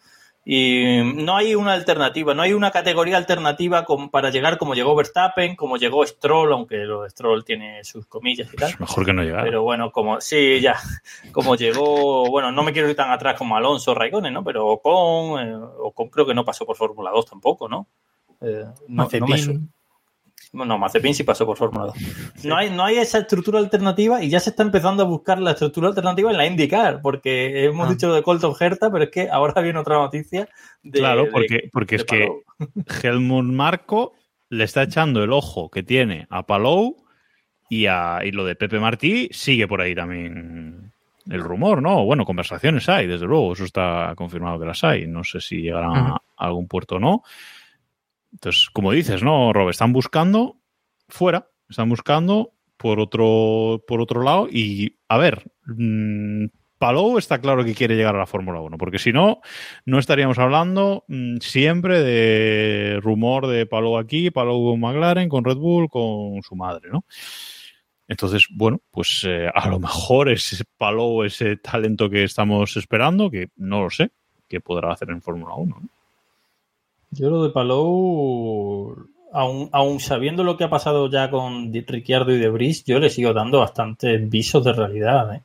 Y no hay una alternativa, no hay una categoría alternativa como para llegar como llegó Verstappen, como llegó Stroll, aunque lo de Stroll tiene sus comillas y tal. Es mejor que no llegar. Pero bueno, como sí, ya, como llegó, bueno, no me quiero ir tan atrás como Alonso Raikkonen, ¿no? Pero Ocon, eh, Ocon creo que no pasó por Fórmula 2 tampoco, ¿no? Eh, no, no me su- Mazepin. bueno, Mazepin sí pasó por Fórmula 2. No, hay, no hay esa estructura alternativa y ya se está empezando a buscar la estructura alternativa en la IndyCar, porque hemos Ah. dicho lo de Colton Herta, pero es que ahora viene otra noticia. De, claro, de- porque, porque de es que. Helmut Marco le está echando el ojo que tiene a Palou y, a, y lo de Pepe Martí sigue por ahí también el rumor, ¿no? Bueno, conversaciones hay, desde luego, eso está confirmado que las hay. No sé si llegarán a, Ujú. a algún puerto o no. Entonces, como dices, ¿no, Rob? Están buscando fuera, están buscando por otro, por otro lado y, a ver, mm, Palou está claro que quiere llegar a la Fórmula 1, porque si no, no estaríamos hablando mm, siempre de rumor de Palou aquí, Palou con McLaren, con Red Bull, con su madre, ¿no? Entonces, bueno, pues eh, a lo mejor ese Palou, ese talento que estamos esperando, que no lo sé, que podrá hacer en Fórmula 1. ¿no? Yo lo de Palou, aún, sabiendo lo que ha pasado ya con Ricciardo y De Vries, yo le sigo dando bastantes visos de realidad. ¿eh?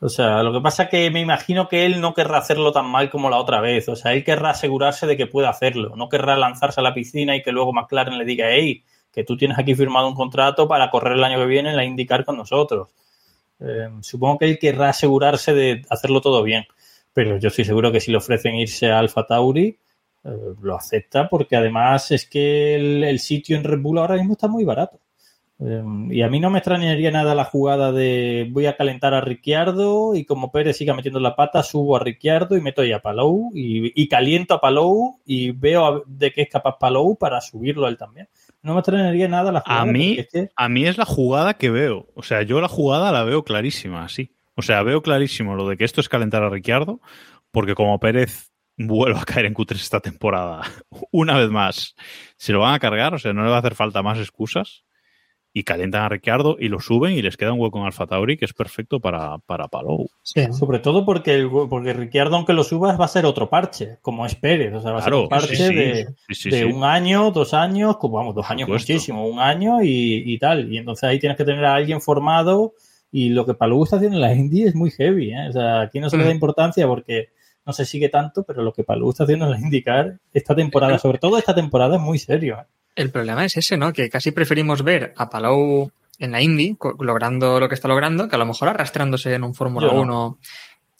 O sea, lo que pasa es que me imagino que él no querrá hacerlo tan mal como la otra vez. O sea, él querrá asegurarse de que puede hacerlo. No querrá lanzarse a la piscina y que luego McLaren le diga, hey, que tú tienes aquí firmado un contrato para correr el año que viene en la IndyCar con nosotros. Eh, supongo que él querrá asegurarse de hacerlo todo bien. Pero yo estoy seguro que si le ofrecen irse a Alfa Tauri, lo acepta porque además es que el, el sitio en Red Bull ahora mismo está muy barato. Eh, y a mí no me extrañaría nada la jugada de voy a calentar a Ricciardo y como Pérez siga metiendo la pata, subo a Ricciardo y meto ahí a Palou y, y caliento a Palou y veo a- de qué es capaz Palou para subirlo a él también. No me extrañaría nada la jugada. A mí, porque es que- a mí es la jugada que veo. O sea, yo la jugada la veo clarísima, sí. O sea, veo clarísimo lo de que esto es calentar a Ricciardo, porque como Pérez vuelve a caer en Q3 esta temporada, una vez más, se lo van a cargar, o sea, no le va a hacer falta más excusas, y calientan a Ricciardo y lo suben y les queda un hueco en Alfa Tauri que es perfecto para, para Palou. Sí. Sobre todo porque, el- porque Ricciardo, aunque lo subas, va a ser otro parche, como es Pérez. O sea, va a ser un parche sí, sí. de, Sí, sí, de sí. un año, dos años, como vamos, dos años muchísimo, un año y, y tal. Y entonces ahí tienes que tener a alguien formado y lo que Palou está haciendo en la Indy es muy heavy. ¿eh? O sea, aquí no se le da Mm. importancia porque no se sigue tanto, pero lo que Palou está haciendo en la IndyCar esta temporada, sobre todo esta temporada, es muy serio. ¿eh? El problema es ese, ¿no? Que casi preferimos ver a Palou en la Indy logrando lo que está logrando que a lo mejor arrastrándose en un Fórmula Yo no. 1.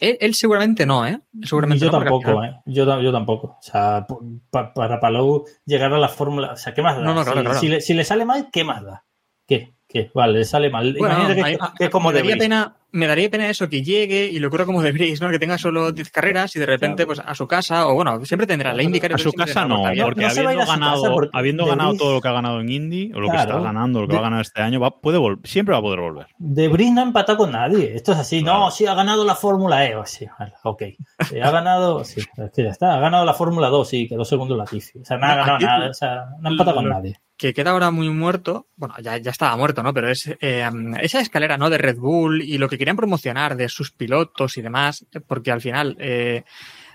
Él, él seguramente no, ¿eh? Seguramente yo no, tampoco, ¿eh? Yo, yo tampoco. O sea, pa- para Palou llegar a la fórmula. O sea, ¿qué más da? No, no, claro, si, claro. si le, si le sale mal, ¿qué más da? ¿Qué? ¿Qué? Vale, le sale mal. Bueno, Imagínate que, a- a- que es como me, daría pena, me daría pena eso, que llegue y lo ocurra como de Vries, ¿no? Que tenga solo 10 carreras y de repente, pues a su casa, o bueno, siempre tendrá la IndyCar. A su casa no, porque No habiendo ganado, porque habiendo De ganado todo lo que ha ganado en Indy, o lo que está ganando, lo que De- va a ganar este año, va, puede siempre va a poder volver. De Vries no ha empatado con nadie. Esto es así. Claro. No, sí, ha ganado la Fórmula E. Oh, sí, ok. Sí, ha ganado, sí, es que ya está. Ha ganado la Fórmula 2, sí, quedó segundo Latifi. O sea, no ha ganado nada. O sea, no ha empatado con nadie. Que queda ahora muy muerto, bueno, ya, ya estaba muerto, ¿no? Pero es eh, esa escalera, ¿no? De Red Bull y lo que querían promocionar de sus pilotos y demás, porque al final eh,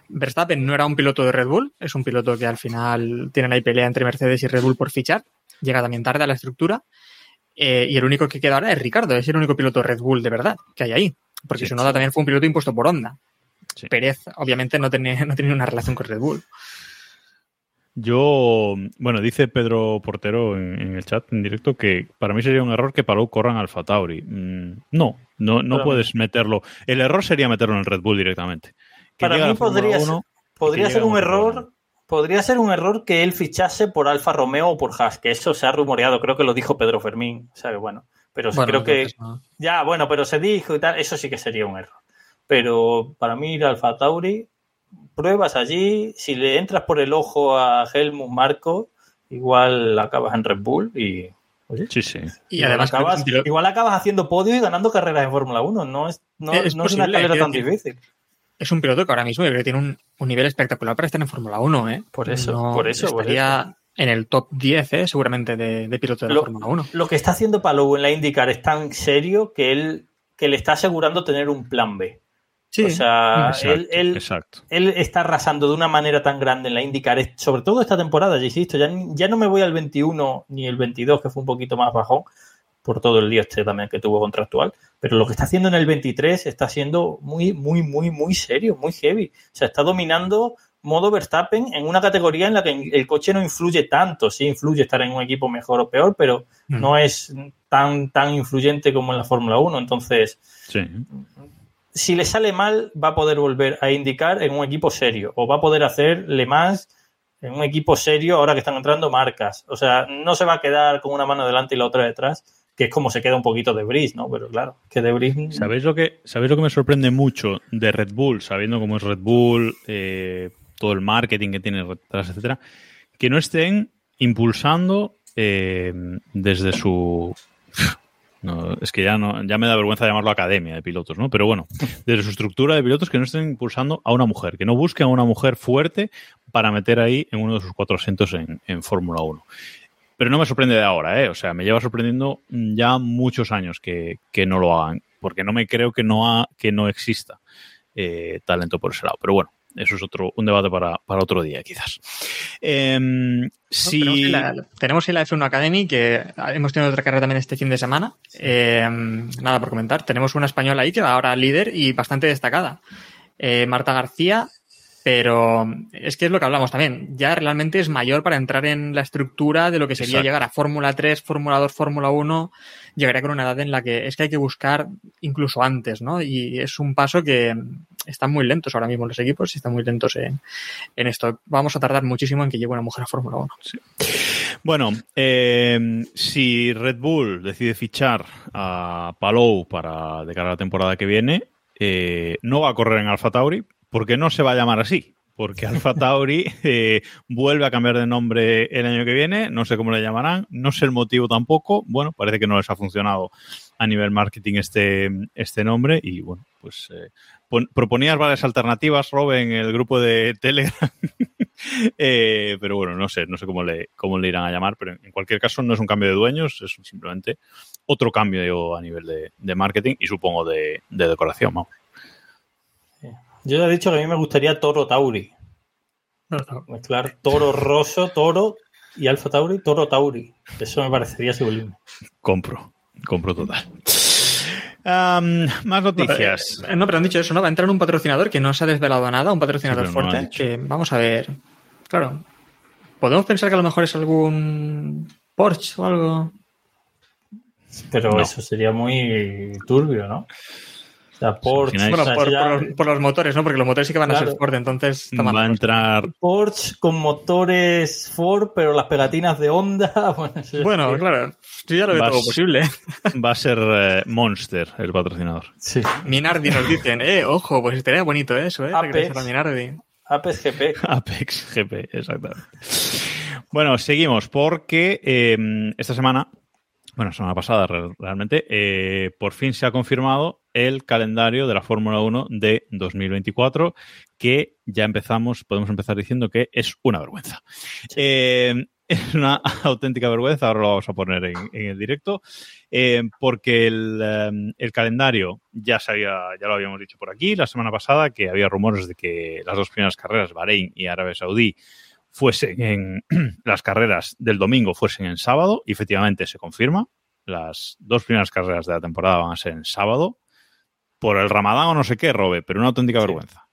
Verstappen no era un piloto de Red Bull, es un piloto que al final tiene la pelea entre Mercedes y Red Bull por fichar, llega también tarde a la estructura, eh, y el único que queda ahora es Ricardo, es el único piloto Red Bull de verdad que hay ahí, porque Sí, también fue un piloto impuesto por Honda. Sí. Pérez, obviamente, no tenía, no tenía una relación con Red Bull. Yo, bueno, dice Pedro Portero en, en el chat en directo que para mí sería un error que Palou corran al Alfa Tauri. Mm, no, no, no puedes meterlo. El error sería meterlo en el Red Bull directamente. Que Para mí podría ser, 1, podría ser un error. Podría ser un error que él fichase por Alfa Romeo o por Haas, que eso se ha rumoreado, creo que lo dijo Pedro Fermín, o sea que bueno, pero Bueno, creo que no. ya, bueno, pero se dijo y tal, eso sí que sería un error. Pero para mí ir a Alfa Tauri, pruebas allí, si le entras por el ojo a Helmut Marco, igual acabas en Red Bull y oye, Sí, sí. Y además, acabas, igual acabas haciendo podio y ganando carreras en Fórmula 1, no es, no, Es no es una carrera tan decir, difícil. es un piloto que ahora mismo que tiene un, un nivel espectacular para estar en Fórmula 1, ¿eh? Por eso, por eso, por Estaría en el top 10, ¿eh? Seguramente de, de piloto de la Fórmula 1. Lo que está haciendo Palou en la IndyCar es tan serio que él que le está asegurando tener un plan B. Sí. O sea, Exacto, él, él- exacto. él está arrasando de una manera tan grande en la IndyCar, sobre todo esta temporada, ya insisto, ya, ya no me voy al 21 ni el 22, que fue un poquito más bajón, por todo el lío este también que tuvo contractual, pero lo que está haciendo en el 23 está siendo muy, muy, muy, muy serio, muy heavy. O sea, está dominando modo Verstappen en una categoría en la que el coche no influye tanto, sí influye estar en un equipo mejor o peor, pero Mm. no es tan, tan influyente como en la Fórmula 1, entonces Sí. Si le sale mal, va a poder volver a indicar en un equipo serio o va a poder hacer Le Mans en un equipo serio ahora que están entrando marcas. O sea, no se va a quedar con una mano delante y la otra detrás, que es como se queda un poquito de Brice, ¿no? Pero claro, que de Brice... ¿Sabéis lo que, ¿Sabéis lo que me sorprende mucho de Red Bull, sabiendo cómo es Red Bull, eh, todo el marketing que tiene detrás, etcétera? Que no estén impulsando eh, desde su. No, es que ya no, ya me da vergüenza llamarlo academia de pilotos, ¿no? Pero bueno, desde su estructura de pilotos que no estén impulsando a una mujer, que no busquen a una mujer fuerte para meter ahí en uno de sus cuatro asientos en, en Fórmula 1. Pero no me sorprende de ahora, ¿eh? O sea, me lleva sorprendiendo ya muchos años que, que no lo hagan, porque no me creo que no, ha, que no exista eh, talento por ese lado. Pero bueno, eso es otro un debate para, para otro día, quizás. Em, No, si... Tenemos, en la, tenemos en la F1 Academy, que hemos tenido otra carrera también este fin de semana. Eh, nada por comentar. Tenemos una española ahí que ahora líder y bastante destacada. Eh, Marta García, pero es que es lo que hablamos también. Ya realmente es mayor para entrar en la estructura de lo que sería Exacto. llegar a Fórmula 3, Fórmula 2, Fórmula 1. Llegaría con una edad en la que es que hay que buscar incluso antes, ¿no? Y es un paso que están muy lentos ahora mismo los equipos y están muy lentos en, en esto. Vamos a tardar muchísimo en que llegue una mujer a Fórmula 1. Bueno, eh, si Red Bull decide fichar a Palou para de cara a la temporada que viene, eh, no va a correr en Alfa Tauri porque no se va a llamar así. Porque Alfa Tauri eh, vuelve a cambiar de nombre el año que viene, no sé cómo le llamarán, no sé el motivo tampoco. Bueno, parece que no les ha funcionado a nivel marketing este, este nombre y bueno, pues eh, pon- proponías varias alternativas, Rob, en el grupo de Telegram. Eh, pero bueno, no sé, no sé cómo le, cómo le irán a llamar, pero en cualquier caso no es un cambio de dueños, es simplemente otro cambio a nivel de, de marketing y supongo de, de decoración. vamos. Yo ya he dicho que a mí me gustaría Toro Tauri. Mezclar Toro Rosso, Toro y Alfa Tauri, Toro Tauri. Eso me parecería sublime. Compro, compro total. Más noticias. Eh, No, pero han dicho eso, ¿no? Va a entrar un patrocinador que no se ha desvelado nada, un patrocinador Sí, no fuerte. que vamos a ver. Claro. Podemos pensar que a lo mejor es algún Porsche o algo. Pero No. eso sería muy turbio, ¿no? O sea, Porsche, imagináis? o Bueno, por, ya- por los, por los motores, ¿no? Porque los motores sí que van a ser Ford, entonces. Va a entrar, Porsche con motores Ford, pero las pegatinas de Honda. Bueno, eso Bueno, sí. claro. Yo ya lo veo todo posible. va a ser eh, Monster el patrocinador. Sí. Minardi nos dicen, eh, ojo, pues estaría bonito eso, eh. Apex. Regresar a Minardi. Apex GP. Apex GP, exactamente. Bueno, seguimos porque eh, esta semana, bueno, semana pasada re- realmente, eh, por fin se ha confirmado el calendario de la Fórmula 1 de 2024, que ya empezamos, podemos empezar diciendo que es una vergüenza. Eh, es una auténtica vergüenza, ahora lo vamos a poner en, en el directo, eh, porque el, eh, el calendario ya se había, ya lo habíamos dicho por aquí la semana pasada, que había rumores de que las dos primeras carreras, Bahrein y Arabia Saudí, fuesen en las carreras del domingo fuesen en sábado, y efectivamente se confirma. Las dos primeras carreras de la temporada van a ser en sábado, por el ramadán o no sé qué, Robe, pero una auténtica vergüenza.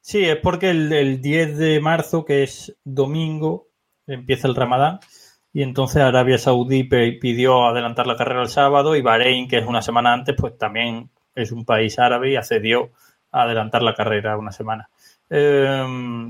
Sí, es porque el, el 10 de marzo, que es domingo, empieza el Ramadán. Y entonces Arabia Saudí pidió adelantar la carrera el sábado y Bahrein, que es una semana antes, pues también es un país árabe y accedió a adelantar la carrera una semana. Eh,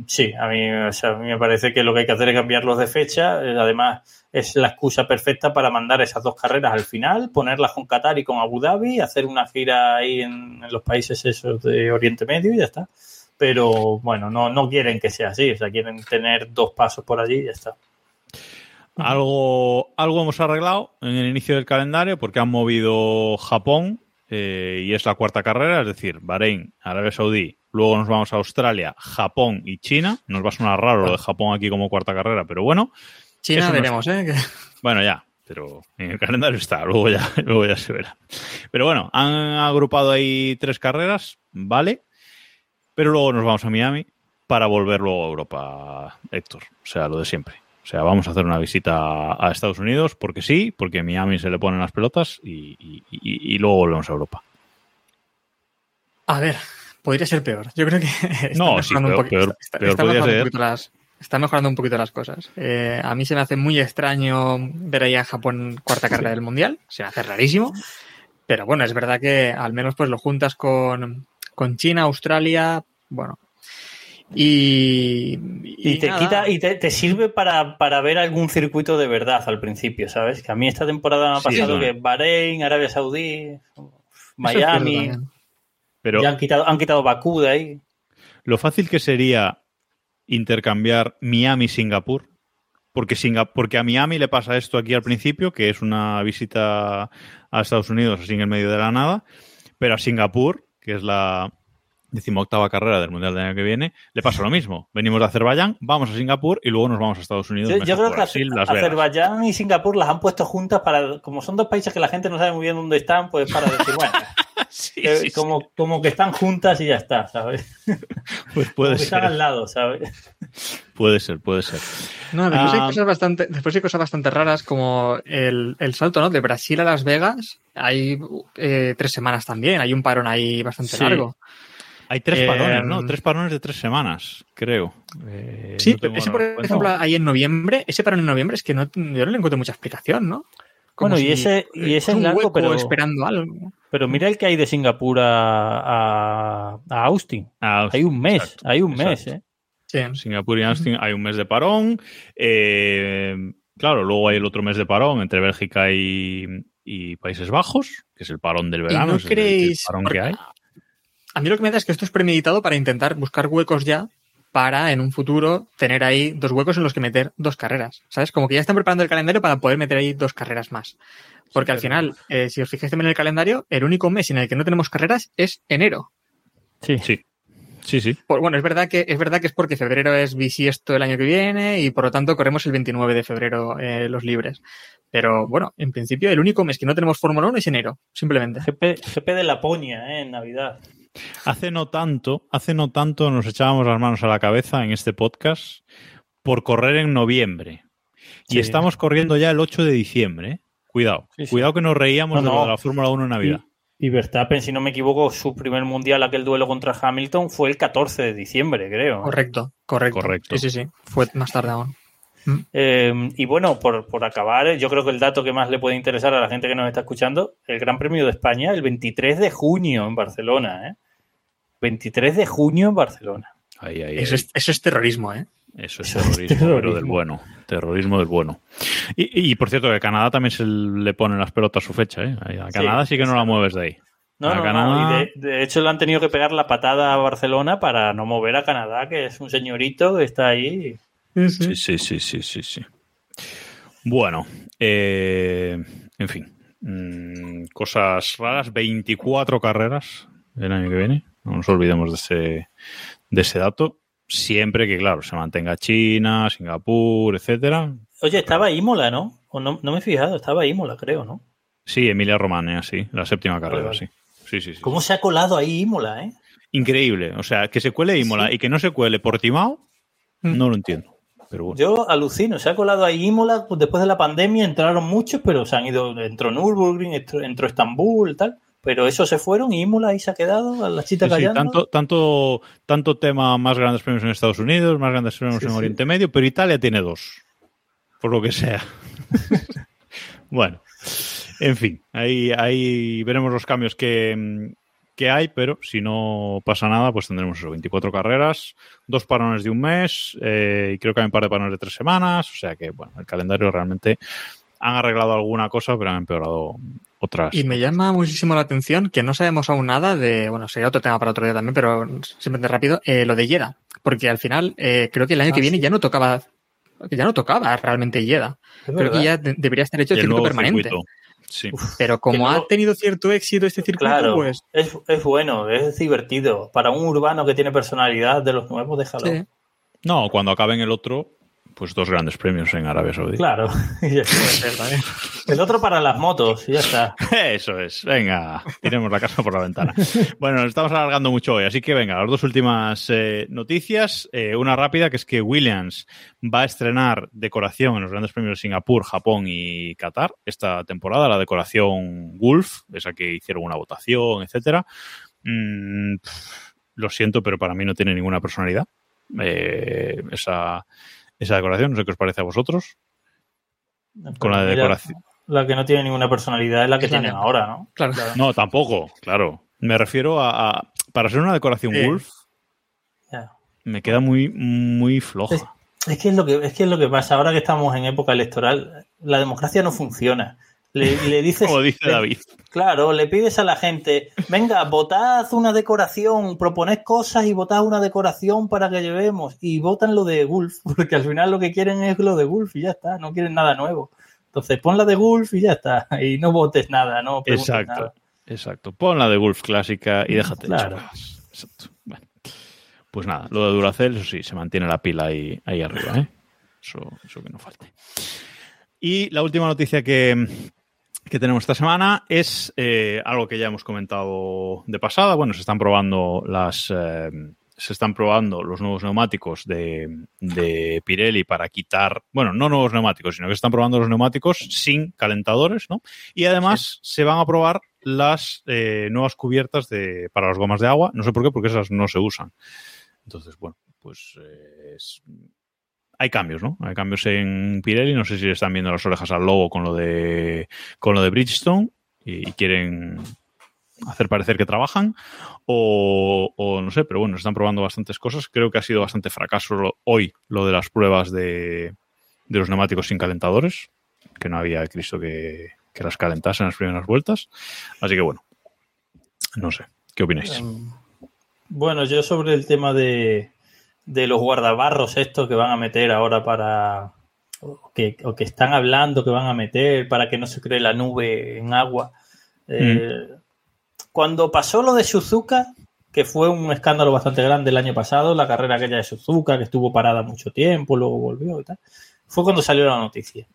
sí, a mí, o sea, a mí me parece que lo que hay que hacer es cambiarlos de fecha. Eh, Además, es la excusa perfecta para mandar esas dos carreras al final, ponerlas con Qatar y con Abu Dhabi, hacer una gira ahí en, los países esos de Oriente Medio y ya está. Pero bueno, no, no quieren que sea así, o sea, quieren tener dos pasos por allí y ya está. Algo, algo hemos arreglado en el inicio del calendario porque han movido Japón eh, y es la cuarta carrera, es decir, Bahrein, Arabia Saudí, luego nos vamos a Australia, Japón y China. Nos va a sonar raro lo de Japón aquí como cuarta carrera, pero bueno, China veremos, ¿eh? Bueno ya, pero en el calendario está, luego ya, luego ya se verá. Pero bueno, han agrupado ahí tres carreras, vale, pero luego nos vamos a Miami para volver luego a Europa, Héctor. O sea, lo de siempre. O sea, vamos a hacer una visita a Estados Unidos porque sí, porque en Miami se le ponen las pelotas y, y- y- y luego volvemos a Europa. A ver, podría ser peor. Yo creo que está No, sí, mejorando un poquito- peor- está- peor está podría mejorando un ser. poquito las- está mejorando un poquito las cosas. Eh, a mí se me hace muy extraño ver ahí a Japón cuarta carrera del mundial. Se me hace rarísimo. Pero bueno, es verdad que al menos pues lo juntas con, con China, Australia, bueno. Y, Y te nada. quita y te, te sirve para, para ver algún circuito de verdad al principio, ¿sabes? Que a mí esta temporada me ha pasado que. Bahrein, Arabia Saudí, es Miami. Pero ya han quitado, han quitado Bakú de ahí. lo fácil que sería intercambiar Miami-Singapur, porque, Singa- porque a Miami le pasa esto aquí al principio, que es una visita a Estados Unidos así en el medio de la nada, pero a Singapur, que es la decimoctava carrera del Mundial del año que viene, le pasa lo mismo. Venimos de Azerbaiyán, vamos a Singapur y luego nos vamos a Estados Unidos. Yo, yo creo que Brasil. Azerbaiyán y Singapur las han puesto juntas para, como son dos países que la gente no sabe muy bien dónde están, pues para decir, bueno, Sí, eh, sí, sí. como, como que están juntas y ya está, ¿sabes? Pues Como puede que están al ser, lado, ¿sabes? puede ser, puede ser. No, después, Ah. hay cosas bastante, después hay cosas bastante raras como el, el salto ¿no? de Brasil a Las Vegas. Hay eh, tres semanas también, hay un parón ahí bastante Sí. largo. Hay tres Eh, parones, ¿no? Tres parones de tres semanas, creo. Eh, Sí, no tengo ese por cuenta. ejemplo ahí en noviembre, ese parón en noviembre es que no, yo no le encuentro mucha explicación, ¿no? Como Bueno, y ese- y ese es un largo, hueco pero- esperando algo. Pero mira el que hay de Singapur a, a, a Austin. Hay un mes, exacto, hay un mes. ¿eh? Sí. Singapur y Austin hay un mes de parón. Eh, claro, luego hay el otro mes de parón entre Bélgica y, y Países Bajos, que es el parón del ¿Y verano. no es el- el creéis? parón que hay. A mí lo que me da es que esto es premeditado para intentar buscar huecos ya para en un futuro tener ahí dos huecos en los que meter dos carreras. ¿Sabes? Como que ya están preparando el calendario para poder meter ahí dos carreras más. Porque al final, eh, si os fijáis también en el calendario, el único mes en el que no tenemos carreras es enero. Sí. Sí, sí, sí. Por- bueno, es verdad que es verdad que es porque febrero es bisiesto el año que viene y por lo tanto corremos el 29 de febrero eh, los libres. Pero bueno, en principio el único mes que no tenemos Fórmula 1 es enero, simplemente. GP, GP de Laponia, ¿eh? En Navidad. Hace no tanto, hace no tanto nos echábamos las manos a la cabeza en este podcast por correr en noviembre. Y Sí. estamos corriendo ya el 8 de diciembre. Cuidado, Sí, sí. cuidado que nos reíamos No, de no. de la Fórmula 1 en Navidad. Y, y Verstappen, si no me equivoco, su primer mundial, aquel duelo contra Hamilton, fue el 14 de diciembre, creo. Correcto, correcto. Correcto. Sí, sí, sí. Fue más tarde aún. Eh, y bueno, por, por acabar, yo creo que el dato que más le puede interesar a la gente que nos está escuchando, el Gran Premio de España, el 23 de junio en Barcelona, ¿eh? 23 de junio en Barcelona. Ahí, ahí, Eso es, eso es terrorismo, ¿eh? Eso es terrorismo, terrorismo. pero del bueno. Terrorismo del bueno. Y, y, por cierto, que Canadá también se le pone las pelotas a su fecha. ¿eh? A Canadá sí, que no la mueves de ahí. No, no, no, Canadá- y de, de hecho le han tenido que pegar la patada a Barcelona para no mover a Canadá, que es un señorito que está ahí. Sí, sí, sí, sí, sí. sí. Bueno, eh, en fin. mm, cosas raras. 24 carreras el año que viene. No nos olvidemos de ese, de ese dato. Siempre que, claro, se mantenga China, Singapur, etcétera. Oye, estaba Imola, ¿no? O no, no me he fijado, estaba Imola, creo, ¿no? Sí, Emilia Romagna, sí. La séptima carrera, vale. sí. Sí, sí, sí. ¿Cómo se ha colado ahí Imola, eh? Increíble. O sea, que se cuele Imola y que no se cuele Portimao, Mm. no lo entiendo. Pero bueno. Yo alucino, se ha colado ahí Imola, pues después de la pandemia entraron muchos, pero se han ido, entró Nürburgring, entró, entró Estambul, tal, pero esos se fueron y Imola ahí se ha quedado, a la chita Sí, sí, callando. tanto, tanto, tanto tema más grandes premios en Estados Unidos, más grandes premios Sí, en sí. Oriente Medio, pero Italia tiene dos. Por lo que sea. bueno, en fin, ahí, ahí veremos los cambios que, que hay, pero si no pasa nada, pues tendremos eso, 24 carreras, dos parones de un mes, eh, y creo que hay un par de parones de tres semanas, o sea que, bueno, el calendario realmente han arreglado alguna cosa, pero han empeorado otras. Y me llama muchísimo la atención que no sabemos aún nada de, bueno, sería otro tema para otro día también, pero simplemente rápido, eh, lo de Yeda. Porque al final, eh, creo que el año Ah, que viene sí. ya no tocaba, que ya no tocaba realmente Yeda. Creo verdad. que ya de- debería estar hecho el, circuito permanente. circuito. Sí. Pero como ha tenido cierto éxito este circuito, Claro, pues es, es bueno, es divertido. Para un urbano que tiene personalidad de los nuevos, déjalo. sí. No, cuando acaben el otro, pues dos grandes premios en Arabia Saudí. Claro. Y ya está. Puede ser también. El otro para las motos, y ya está. Eso es. Venga, tiremos la casa por la ventana. Bueno, nos estamos alargando mucho hoy, así que venga, las dos últimas eh, noticias. Eh, una rápida, que es que Williams va a estrenar decoración en los grandes premios de Singapur, Japón y Qatar esta temporada, la decoración Wolf, esa que hicieron una votación, etcétera. Mm, lo siento, pero para mí no tiene ninguna personalidad. eh, esa, esa decoración, no sé qué os parece a vosotros. Con la decoración. La que no tiene ninguna personalidad es la que Es tienen ahora, ¿no? Claro. No, tampoco, claro. Me refiero a, a- para ser una decoración Sí. Wolf, me queda muy, muy floja. Es que es lo que es que es lo que pasa. Ahora que estamos en época electoral, la democracia no funciona. Le, le dices, Como dice le- David. Claro, le pides a la gente, venga, votad una decoración, proponed cosas y votad una decoración para que llevemos. Y votan lo de Gulf, porque al final lo que quieren es lo de Gulf y ya está, no quieren nada nuevo. Entonces pon la de Gulf y ya está, y no votes nada, no Exacto, nada. exacto. Pon la de Wolf clásica y déjate Claro. Exacto. Bueno. Pues nada, lo de Duracell, eso sí, se mantiene la pila ahí, ahí arriba, ¿eh? Eso, eso que no falte. Y la última noticia que, que tenemos esta semana es eh, algo que ya hemos comentado de pasada. Bueno, se están probando las. eh, se están probando los nuevos neumáticos de, de Pirelli para quitar, bueno, no nuevos neumáticos, sino que se están probando los neumáticos sin calentadores, ¿no? Y además se van a probar las eh, nuevas cubiertas de, para las gomas de agua. No sé por qué, porque esas no se usan. Entonces, bueno, pues es- hay cambios, ¿no? Hay cambios en Pirelli. No sé si le están viendo las orejas al lobo con lo de con lo de Bridgestone y, quieren hacer parecer que trabajan o, no sé, pero bueno, están probando bastantes cosas. Creo que ha sido bastante fracaso hoy lo de las pruebas de, de los neumáticos sin calentadores, que no había Cristo que, que las calentasen en las primeras vueltas. Así que bueno, no sé, ¿qué opináis? Bueno, yo sobre el tema de, de los guardabarros estos que van a meter ahora para o que, o que están hablando que van a meter para que no se cree la nube en agua. Eh, Cuando pasó lo de Suzuka, que fue un escándalo bastante grande el año pasado, la carrera aquella de Suzuka, que estuvo parada mucho tiempo, luego volvió y tal, fue cuando salió la noticia.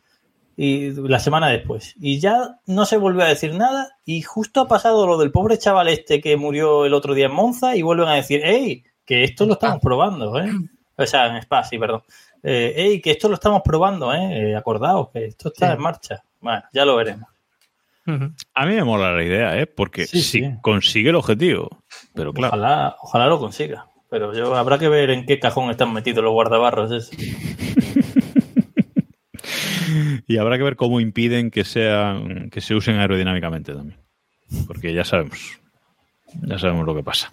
Y la semana después. Y ya no se volvió a decir nada. Y justo ha pasado lo del pobre chaval este que murió el otro día en Monza y vuelven a decir, hey, que esto lo estamos probando, ¿eh? O sea, en Spa, sí, perdón. Eh, hey, que esto lo estamos probando, ¿eh? Acordaos que esto está Sí. en marcha. Bueno, ya lo veremos. A mí me mola la idea, ¿eh? Porque Sí, si sí. consigue el objetivo, pero claro, Ojalá, ojalá lo consiga. Pero yo habrá que ver en qué cajón están metidos los guardabarros. esos. y habrá que ver cómo impiden que sean que se usen aerodinámicamente también, porque ya sabemos, ya sabemos lo que pasa.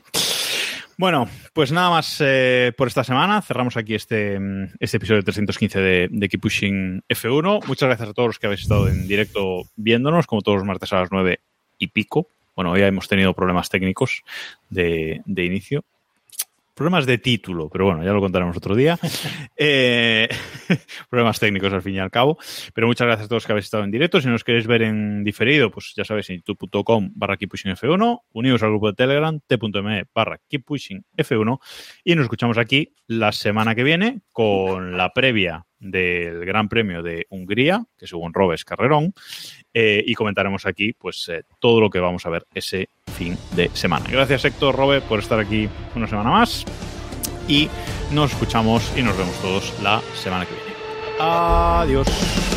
Bueno, pues nada más eh, por esta semana. Cerramos aquí este, mm, este episodio 315 de, de Keep Pushing F1. Muchas gracias a todos los que habéis estado en directo viéndonos, como todos los martes a las 9 y pico. Bueno, hoy hemos tenido problemas técnicos de, de inicio. Problemas de título, pero bueno, ya lo contaremos otro día. Eh, problemas técnicos al fin y al cabo. Pero muchas gracias a todos que habéis estado en directo. Si nos queréis ver en diferido, pues ya sabéis, en youtube.com barra keeppushingf1, unidos al grupo de Telegram, t.me barra keeppushingf1 y nos escuchamos aquí la semana que viene con la previa del Gran Premio de Hungría, que según Rob es carrerón, eh, y comentaremos aquí pues eh, todo lo que vamos a ver ese fin de semana. Gracias Héctor, Robe, por estar aquí una semana más y nos escuchamos y nos vemos todos la semana que viene. Adiós.